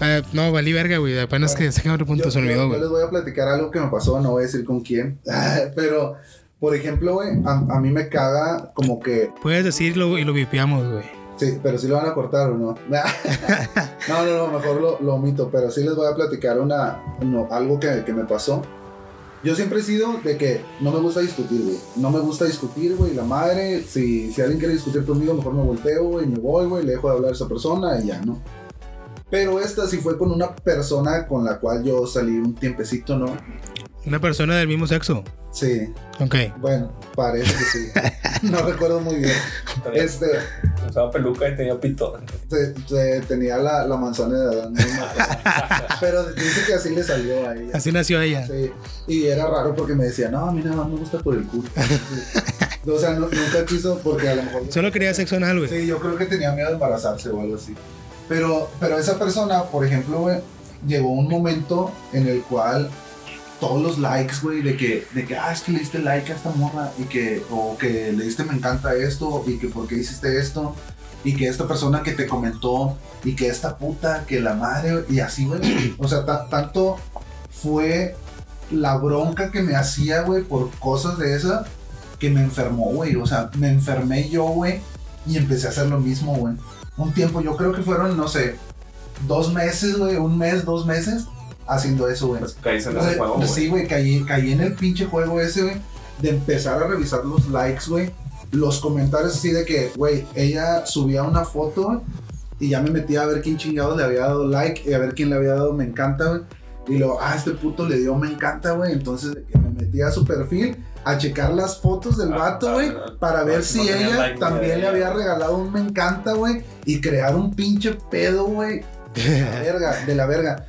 Ah, no, valí verga, güey. Apenas que saqué otro punto, Yo, se olvidó, yo- yo güey. les voy a platicar algo que me pasó, no voy a decir con quién. *laughs* pero, por ejemplo, güey, a, a mí me caga como que Puedes decirlo y lo vipiamos, güey. Sí, pero sí lo van a cortar o no. *laughs* no, no, no, mejor lo, lo omito, pero sí les voy a platicar una, no, algo que, que me pasó. Yo siempre he sido de que no me gusta discutir, güey. No me gusta discutir, güey. La madre, si, si alguien quiere discutir conmigo, mejor me volteo, güey, me voy, güey, le dejo de hablar a esa persona y ya, ¿no? Pero esta sí fue con una persona con la cual yo salí un tiempecito, ¿no? Una persona del mismo sexo. Sí, Ok. bueno, parece que sí. no recuerdo muy bien. Este, Usaba peluca y tenía pito. te- te- tenía la, la manzana de Adán. no. *laughs* Pero dice que así le salió a ella. Así nació ella. Sí. Y era raro porque me decía, no, a mí nada más me gusta por el culo. o sea, no- nunca quiso porque a lo mejor... Solo quería sexo anal, güey. Sí, yo creo que tenía miedo de embarazarse o algo así. Pero, pero esa persona, por ejemplo, güey, llegó un momento en el cual todos los likes, güey, de que, de que, ah, es que le diste like a esta morra y que, o que le diste me encanta esto y que por qué hiciste esto y que esta persona que te comentó y que esta puta, que la madre, y así, güey. O sea, ta- tanto fue la bronca que me hacía, güey, por cosas de esa que me enfermó, güey. O sea, me enfermé yo, güey, y empecé a hacer lo mismo, güey. Un tiempo, yo creo que fueron, no sé, dos meses, güey, un mes, dos meses haciendo eso, güey. Caíste en Güey, ese juego, güey. Sí, güey, caí, caí en el pinche juego ese, güey, de empezar a revisar los likes, güey. Los comentarios así de que, güey, ella subía una foto güey, y ya me metía a ver quién chingados le había dado like y a ver quién le había dado me encanta, güey. Y luego, ah, este puto le dio me encanta, güey. Entonces me metía a su perfil a checar las fotos del Ah, vato, güey, ah, para ah, ver si ella like, también le había regalado un me encanta, güey, y crear un pinche pedo, güey, de la *laughs* verga, de la verga.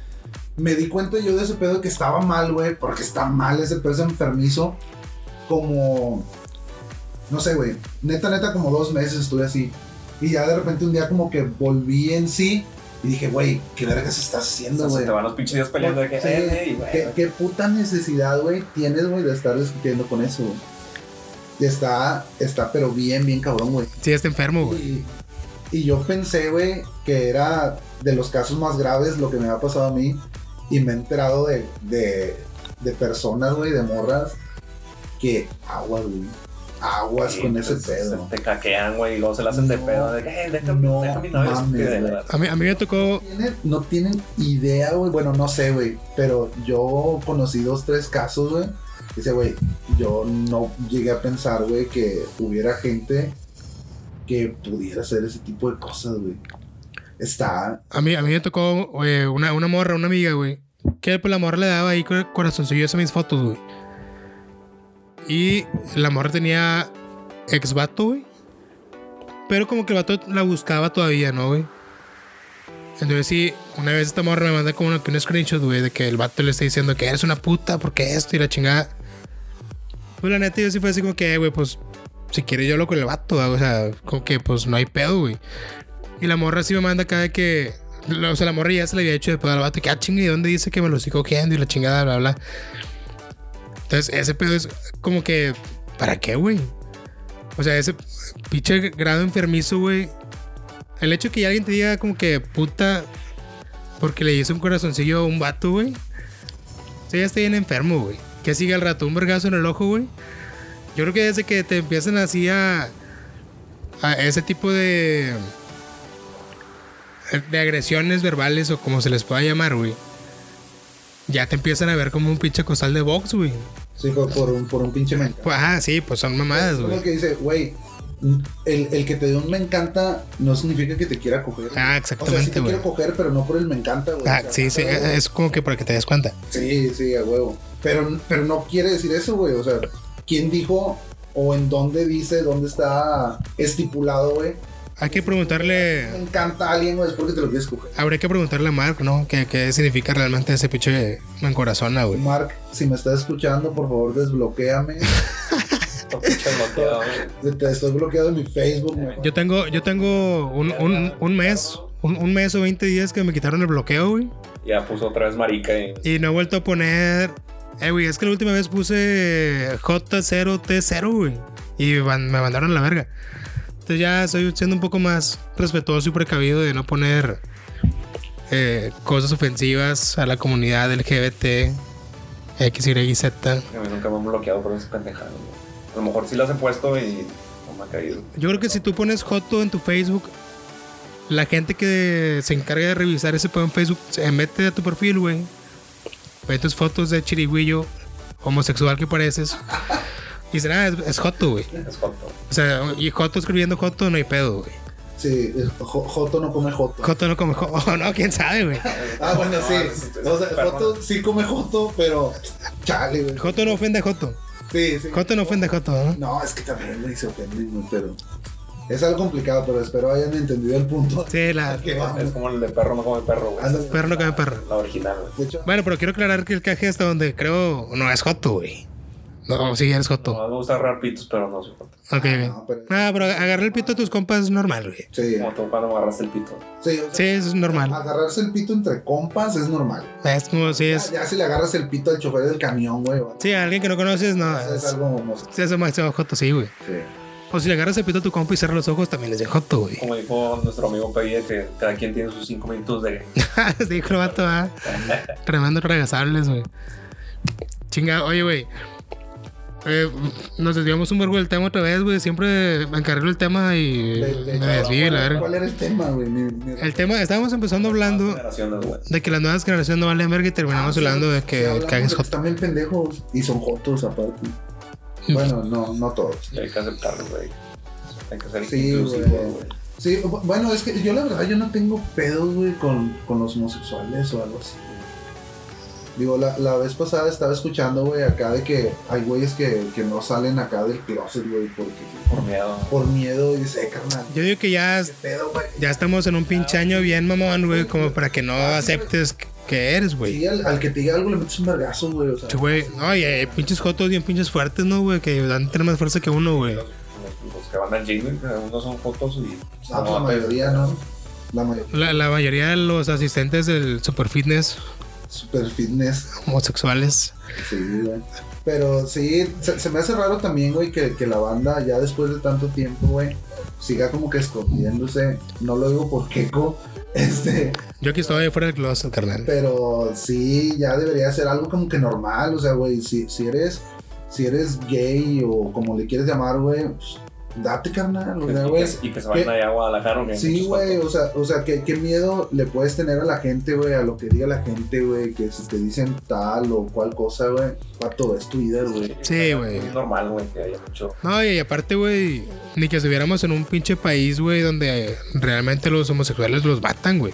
me di cuenta yo de ese pedo que estaba mal, güey, porque está mal ese pedo, ese enfermizo. Como, no sé, güey, neta, neta, como dos meses estuve así. Y ya de repente un día como que volví en sí y dije, güey, ¿qué verga se está O haciendo, sea, se güey? te van los pinches días peleando de que, Sí, eh, y, güey, ¿Qué, qué puta necesidad, güey, tienes, güey, de estar discutiendo con eso, güey? Y Está, está, pero bien, bien cabrón, güey. Sí, está enfermo, güey. Y, y yo pensé, güey, que era de los casos más graves lo que me ha pasado a mí. Y me he enterado de, de, de personas, güey, de morras, que aguas, güey. Aguas sí, con ese pues, pedo. Te caquean, güey, y luego se la hacen de No, pedo. De que, eh, déjame, no déjame novio. mames. A mí, a mí me tocó. Tienen- no tienen idea, güey. Bueno, no sé, güey. Pero yo conocí dos, tres casos, güey. Dice, güey, yo no llegué a pensar, güey, que hubiera gente que pudiera hacer ese tipo de cosas, güey. Está. A mí, a mí me tocó güey, una, una morra, una amiga, güey. Que pues la morra le daba ahí cor- corazoncillos a mis fotos, güey. Y la morra tenía ex vato, güey. Pero como que el vato la buscaba todavía, ¿no, güey? Entonces sí, una vez esta morra me manda como un screenshot, güey, de que el vato le está diciendo que eres una puta, porque esto y la chingada. Pues la neta yo sí fue así como que, "Eh, güey, pues si quieres yo hablo con el vato, güey. o sea, como que pues no hay pedo, güey. Y la morra sí me manda acá de que. O sea, la morra ya se le había hecho de pedo al vato. Que, ah, chingue, ¿y dónde dice que me lo estoy cogiendo? Y la chingada, bla, bla. Entonces, ese pedo es como que. ¿Para qué, güey? O sea, ese pinche grado enfermizo, güey. El hecho de que alguien te diga como que puta. Porque le hizo un corazoncillo a un vato, güey. O sea, ya está bien enfermo, güey. Que siga al rato un vergazo en el ojo, güey. Yo creo que desde que te empiezan así a. a ese tipo de de agresiones verbales o como se les pueda llamar, güey. Ya te empiezan a ver como un pinche costal de box, güey. Sí, por, por un, por un pinche me encanta. Pues, ajá, sí, pues son mamadas, Es como güey. que dice, güey, el, el que te dé un me encanta no significa que te quiera coger. Ah, o sea, sí exactamente, te güey. quiero coger, pero no por el me encanta, güey. Ah, O sea, sí, sí, es como que para que te des cuenta. Sí, sí, a huevo. Pero, pero no quiere decir eso, güey. O sea, ¿quién dijo o en dónde dice, dónde está estipulado, güey? Hay que preguntarle, Me encanta a alguien, güey, es porque te lo quieres coger. habría que preguntarle a Mark, ¿no? ¿Qué, qué significa realmente ese pinche encorazona, güey? Mark, si me estás escuchando, por favor, güey. *laughs* Te estoy bloqueado en mi Facebook, güey. Yo tengo, yo tengo un, un, un mes, un, un mes o 20 días que me quitaron el bloqueo, güey. Ya puso otra vez marica y. Y no he vuelto a poner. Eh, güey, es que la última vez puse J0T0, güey. Y van- me mandaron a la verga. Entonces ya estoy siendo un poco más respetuoso y precavido de no poner eh, cosas ofensivas a la comunidad LGBT, X, Y Z. A mí nunca me han bloqueado por ese pendejado, güey. A lo mejor sí las he puesto y no me ha caído. Yo creo que si tú pones Joto en tu Facebook, la gente que se encarga de revisar ese pedo en Facebook se mete a tu perfil, güey. Ve tus fotos de chirigüillo homosexual que pareces. Y dicen, ah, es, es Joto, güey. Es joto. O sea, y Joto escribiendo Joto no hay pedo, güey. Sí, es- Jo- Joto no come Joto. Joto no come Joto. *laughs* Oh, no, quién sabe, güey. Ah, bueno, No, sí. es- es O sea. Joto sí come Joto, pero. Chale, güey. Joto no ofende a Joto. Sí, sí. Joto no ofende a Joto, ¿no? No, es que también güey, se ofenden, güey, pero. Es algo complicado, pero espero hayan entendido el punto. Sí, la. *laughs* Que vamos. Es como el de perro no come perro, güey. Ándale. Perro no come perro. La original, güey. De hecho, Bueno, pero quiero aclarar que el caje hasta donde creo no es Joto, güey. No, sí, eres Joto. No me gusta agarrar pitos, pero no soy joto. Ok, no, ok. pero. Ah, pero agarrar el pito a tus compas es normal, güey. Sí, Como tú cuando me agarraste el pito. sí, o sea, Sí, eso es normal. agarrarse el pito entre compas es normal. Es como si es. ya si le agarras el pito al chofer del camión, güey. Sí, a alguien que no conoces, no. es Es, algo homosexual. sí, eso es máximo joto, sí, güey. Sí. O si le agarras el pito a tu compa y cierras los ojos, también es de joto, güey. Como dijo nuestro amigo Peggy, que cada quien tiene sus cinco minutos de. *laughs* sí, dijo el vato, ah. *laughs* Tremendo regasables, güey. Chinga, oye, güey. Eh, nos desviamos un vergo del tema otra vez, güey. Siempre me encargo el tema y De- de- me desvío la verga. ¿Cuál era el tema, güey? El tema, estábamos empezando hablando de que las nuevas generaciones no valen verga y terminamos Ah, sí, hablando de sí, que hablamos el cague es de que joto. Están bien pendejos y son jotos aparte. Bueno, no, no todos. Hay que aceptarlo, güey. Hay que ser Sí, inclusivo, güey. güey. Sí, bu- bueno, es que yo la verdad yo no tengo pedos, güey, con, con los homosexuales o algo así. Digo, la, la vez pasada estaba escuchando, güey, acá de que hay güeyes que, que no salen acá del closet, güey, porque Por miedo. por miedo y dice, "Eh, carnal, Yo digo que ya, pedo, ya estamos en un pinche año bien mamón, güey, como para que no aceptes que eres, güey. Sí, al, al que te diga algo le metes un vergazo, güey. O sea, Sí, güey. No, y hay pinches jotos bien pinches fuertes, ¿no, güey? Que dan tener más fuerza que uno, güey. Los, los- los que van al gym, güey, algunos son fotos y. ah, pues la mayoría, ¿no? La mayoría. La, la mayoría de los asistentes del Super Fitness Super fitness. homosexuales. Sí, güey. Pero sí, se, se me hace raro también, güey, que, que la banda ya después de tanto tiempo, güey, siga como que escondiéndose. No lo digo por queco, *laughs* este, Yo aquí estoy fuera del closet, carnal. pero sí, ya debería ser algo como que normal. O sea, güey, si, si eres si eres gay o como le quieres llamar, güey, pues, date carnal, o sea, Y güey. que, y que se vayan allá a Guadalajara. Sí, güey, o sea, o sea ¿qué, qué miedo le puedes tener a la gente, güey, a lo que diga la gente, güey, que si te dicen tal o cual cosa, güey, pato, es tu vida, güey. Sí, güey. Es normal, güey, que haya mucho. No, y aparte, güey, ni que estuviéramos en un pinche país, güey, donde realmente los homosexuales los matan, güey.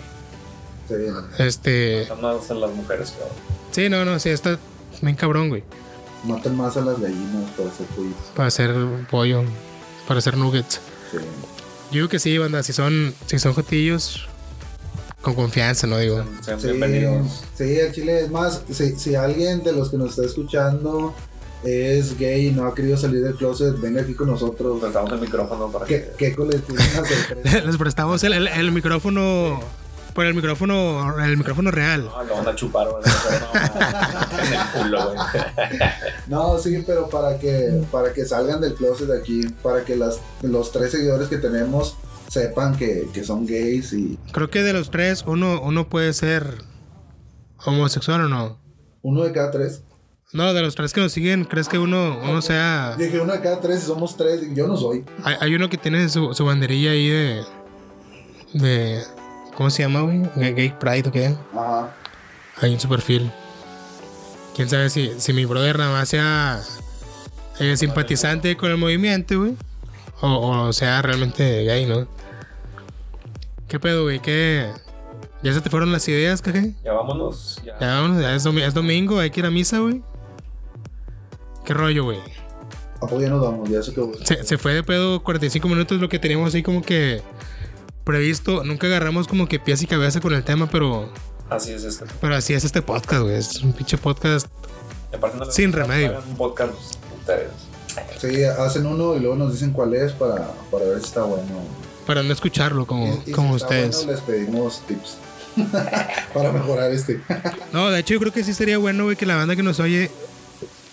Sí, Este. Son más las mujeres, cabrón. Sí, no, no, sí, está bien cabrón, güey. matan más a las gallinas para hacer pollitos. Para hacer pollo, para hacer nuggets. Sí. Yo digo que sí, banda, si son, si son jotillos, con confianza, no digo. Sean, sean Sí, bienvenidos. sí, el chile es más, si, si alguien de los que nos está escuchando es gay y no ha querido salir del closet, venga aquí con nosotros. Prestamos el micrófono para ¿Qué, que. qué *laughs* les prestamos el, el- el micrófono, por el micrófono, el micrófono real. No, lo van a chupar, güey. No, *laughs* en el culo, güey. *laughs* No, sí, pero para que, para que salgan del closet de aquí, para que las, los tres seguidores que tenemos sepan que, que son gays y Creo que de los tres, uno, uno puede ser homosexual o no. uno de cada tres. No, de los tres que nos siguen, ¿crees que uno, uno sea... Dije uno de cada tres y somos tres, y yo no soy. Hay, hay uno que tiene su, su banderilla ahí de... de ¿Cómo se llama, güey? Gay Pride o qué? Ajá. Ahí en su perfil. Quién sabe si, si mi brother nada más sea eh, simpatizante con el movimiento, güey. O, o sea realmente gay, ¿no? ¿Qué pedo, güey? ¿Qué? ¿Ya se te fueron las ideas, caje? Ya vámonos. Ya. Ya vámonos, ya es, es domingo, hay que ir a misa, güey. ¿Qué rollo, güey? ¿A poco ya nos vamos? Ya se acabó. Se, se fue de pedo 45 minutos lo que teníamos ahí como que previsto. Nunca agarramos como que pies y cabeza con el tema, pero, Así es este. pero así es este podcast, güey. Es un pinche podcast. No Sin remedio. Un podcast ustedes. Sí, hacen uno y luego nos dicen cuál es para, para ver si está bueno. Para no escucharlo como, Y- y como si está ustedes. bueno, les pedimos tips *laughs* para mejorar este. *laughs* No, de hecho yo creo que sí sería bueno, güey, que la banda que nos oye,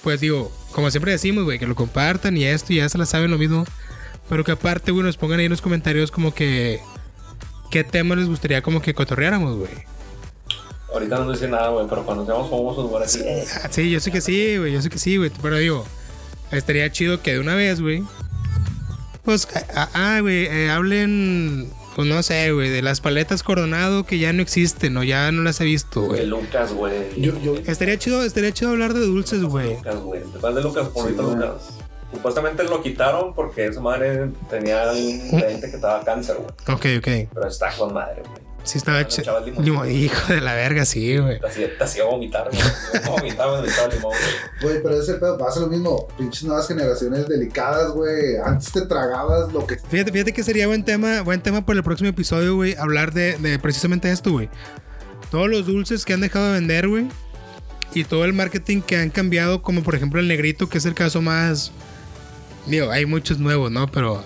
pues digo, como siempre decimos, güey, que lo compartan y esto y ya se la saben lo mismo. Pero que aparte, güey, nos pongan ahí en los comentarios como que qué tema les gustaría como que cotorreáramos, güey. Ahorita no dice nada, güey, pero cuando seamos famosos, güey, así. Ah, Sí, yo sé que sí, güey, yo sé que sí, güey. Pero digo, estaría chido que de una vez, güey. Pues, ah, güey, eh, hablen, pues no sé, güey, de las paletas Coronado que ya no existen o ya no las he visto, De güey. Lucas, güey. Yo, yo, Estaría chido, estaría chido hablar de dulces, güey. Lucas, güey. De Lucas, por Sí. Lucas. Supuestamente lo quitaron porque esa madre tenía un gente que estaba cáncer, güey. Ok, ok. Pero está con madre, güey. Sí, estaba chido. limón. Hijo de la verga, sí, güey. Te hacía, vomitar, güey. Vomitaba, echaba limón, güey. güey, pero ese pedo pasa lo mismo. Pinches nuevas generaciones delicadas, güey. Antes te tragabas lo que. Fíjate, fíjate que sería buen tema, buen tema para el próximo episodio, güey, hablar de, de precisamente esto, güey. Todos los dulces que han dejado de vender, güey. Y todo el marketing que han cambiado, como por ejemplo el negrito, que es el caso más. Digo, hay muchos nuevos, ¿no? Pero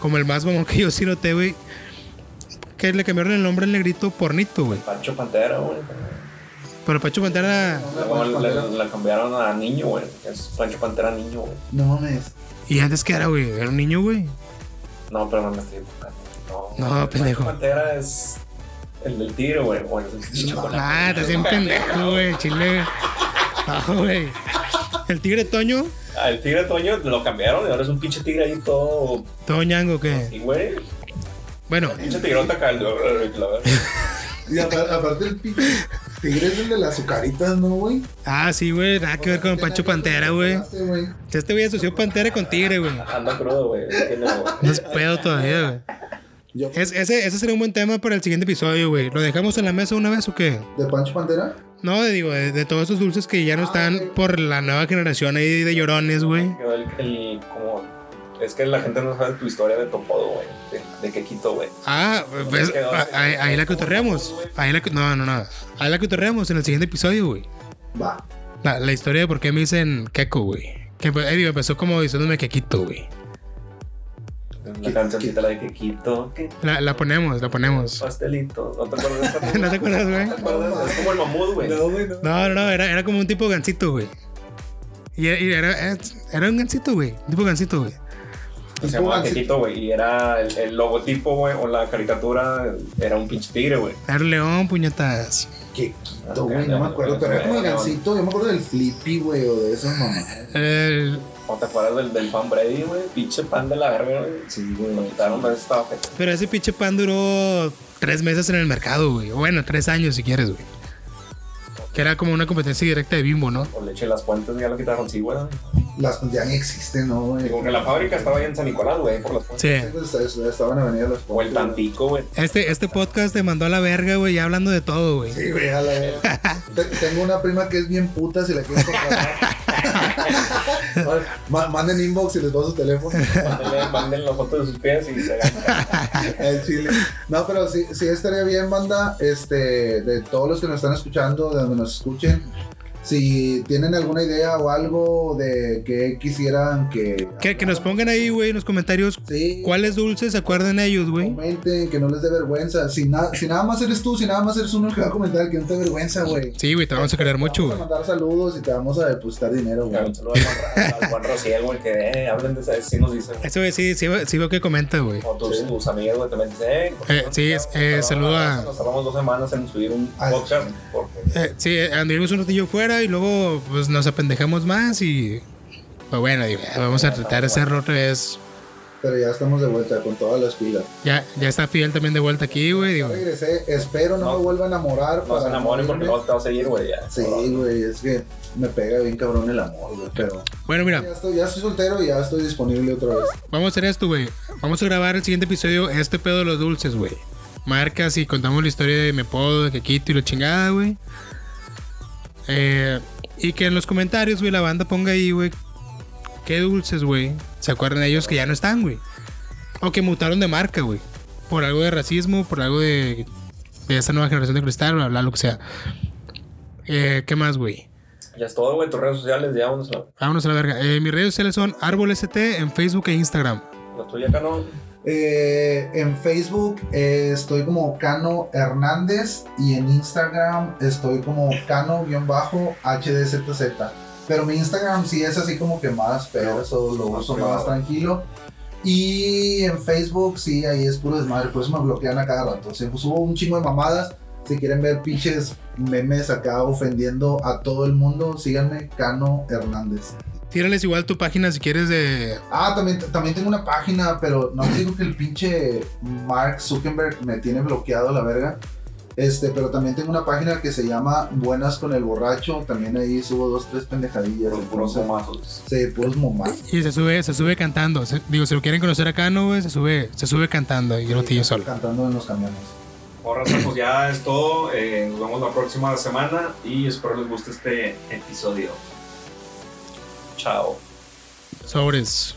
como el más como que yo sí noté, güey. Que le cambiaron el nombre al negrito por Nito, güey. Pancho Pantera, güey. Pero Pacho Pantera. Luego le, le- le cambiaron a niño, güey. Es Pancho Pantera niño, güey. No mames. ¿Y antes qué era, güey? ¿Era un niño, güey? No, pero no me estoy. No, No, pendejo. Pancho Pantera es el del tigre, güey. O el del chocolate. Ah, te hacen pendejo, güey. Chile. No, güey. El tigre Toño, Ah, el tigre Toño lo cambiaron y ahora es un pinche tigre ahí todo. todo ñango, ¿qué? Y, güey, Bueno, pinche tigrota acá. La verdad. *laughs* Y aparte el pinche tigre es el de las azucaritas, ¿no, güey? ah, sí, güey. Nada que ver con Pancho Pantera, güey. güey. Este güey asoció Pantera con Tigre, güey. Anda crudo, güey. No es pedo todavía, güey. Es- ese, ese sería un buen tema para el siguiente episodio, güey. ¿Lo dejamos en la mesa una vez o qué? ¿De Pancho Pantera? No, de- digo, de, de todos esos dulces que ya no Ah, están por la nueva generación ahí de llorones, güey. El, el- como Es que la gente no sabe tu historia de Topodo, güey. De, de Quequito, güey. Ah, pues, ahí, ahí la cotorreamos. Ahí la, no, no, no. Ahí la cotorreamos en el siguiente episodio, güey. Va. La, la historia de por qué me dicen Keko, güey. Que eh, digo, empezó como diciéndome Kekito, güey. La cancioncita la de Quequito. ¿Qué? La, la ponemos, la ponemos. Pastelito. ¿No te acuerdas de esa? *laughs* ¿No te acuerdas, güey? ¿No te acuerdas? Es como el mamut, güey. güey, no. No, no, no, era, era como un tipo gancito, güey. Y, era, era, era un gancito, güey. Un tipo gancito, güey. Se Tipo llamaba. Quequito, güey. Y era el, el logotipo, güey, o la caricatura, era un pinche tigre, güey. Era león, puñetas. Quequito, güey, no me acuerdo. Pero era como el gancito. Yo me acuerdo del Flippy, güey, o de esas mamás. El- ¿O te acuerdas del, del pan Brady, güey? Pinche pan de la verga, güey. Sí, güey. Lo quitaron, pero estaba feo. pero ese pinche pan duró tres meses en el mercado, güey. O Bueno, tres años si quieres, güey. Que era como una competencia directa de Bimbo, ¿no? O leche de las fuentes, ya lo quitaron, sí, güey. Las ya ni existen, ¿no, güey? Digo que la fábrica estaba ahí en San Nicolás, güey, por las. Sí. Pues, Estaban en Avenida Las O el. Tampico, güey. Este, este podcast te mandó a la verga, güey, ya hablando de todo, güey. Sí, güey, a la verga. *laughs* Te- Tengo una prima que es bien puta si la quieres comprar. *laughs* Ma- Manden inbox y les doy su teléfono. Mándenle las fotos de sus pies y se ganan. *laughs* El chile. No, pero sí, sí estaría bien, banda. Este, de todos los que nos están escuchando, de donde nos escuchen. Si tienen alguna idea o algo de que quisieran que. Que, que nos pongan ahí, güey, en los comentarios Sí. cuáles dulces se acuerdan ellos, güey. Comenten, que no les dé vergüenza. Si, na- si nada más eres tú, si nada más eres uno el que va a comentar, que no te dé vergüenza, güey. Sí, güey, te vamos a querer mucho, Vamos güey. a mandar saludos y te vamos a depositar dinero, güey. Un saludo al Juan, Rociel, güey, que eh, hablen de esa, sí nos dicen. Eso, güey, sí, sí, sí veo que comenta, güey. O tus, Sí. tus amigos, güey, también dicen, eh, ¿por qué Eh, no sí, es- eh, nos saludo a- tardamos- Nos tardamos dos semanas en subir un Ah, podcast. Porque Eh, sí, anduvimos un ratillo fuera y luego pues nos apendejamos más y... Pues bueno, digo, ya vamos a tratar de hacerlo otra vez. Pero ya estamos de vuelta con todas las pilas. Ya, ya está Fidel también de vuelta aquí, güey. Digo, regresé. Espero no, No. me vuelva a enamorar. no se enamoren porque luego te vas a seguir, güey. ya. Sí, güey, es que me pega bien cabrón el amor, güey. Pero bueno, mira, ya estoy, ya estoy soltero y ya estoy disponible otra vez. vamos a hacer esto, güey. Vamos a grabar el siguiente episodio, este pedo de los dulces, güey. Marcas y contamos la historia de Mepodo, de Quequito y la chingada, güey. Eh, y que en los comentarios, güey, la banda ponga ahí, güey, qué dulces, güey. Se acuerdan ellos que ya no están, güey. O que mutaron de marca, güey. Por algo de racismo, por algo de, de esta nueva generación de cristal, bla, bla, lo que sea. Eh, ¿Qué más, güey? Ya es todo, güey. Tus redes sociales, ya vamos a Vámonos a la verga. Eh, mis redes sociales son Árbol ST en Facebook e Instagram. la tuya acá, ¿no? Eh, en Facebook eh, estoy como Cano Hernández y en Instagram estoy como Cano-HDZZ. Pero mi Instagram sí es así como que más perso, lo Más uso más tranquilo. Y en Facebook sí, ahí es puro desmadre, por eso me bloquean a cada rato. Se subo un chingo de mamadas. Si quieren ver pinches memes acá ofendiendo a todo el mundo, síganme, Cano Hernández. Tírales igual tu página si quieres de. Ah, también, también tengo una página, pero no te digo que el pinche Mark Zuckerberg me tiene bloqueado a la verga. Este, pero también tengo una página que se llama Buenas con el Borracho. También ahí subo dos, tres pendejadillas. Por puros momazos. Sí, puros momás. Y se sube, se sube cantando. Se- digo, si lo quieren conocer acá, no, güey, se sube, se sube cantando y el botillo solo. Cantando en los camiones. Ahora, pues ya es todo. Eh, nos vemos la próxima semana y espero les guste este episodio. child. So it is.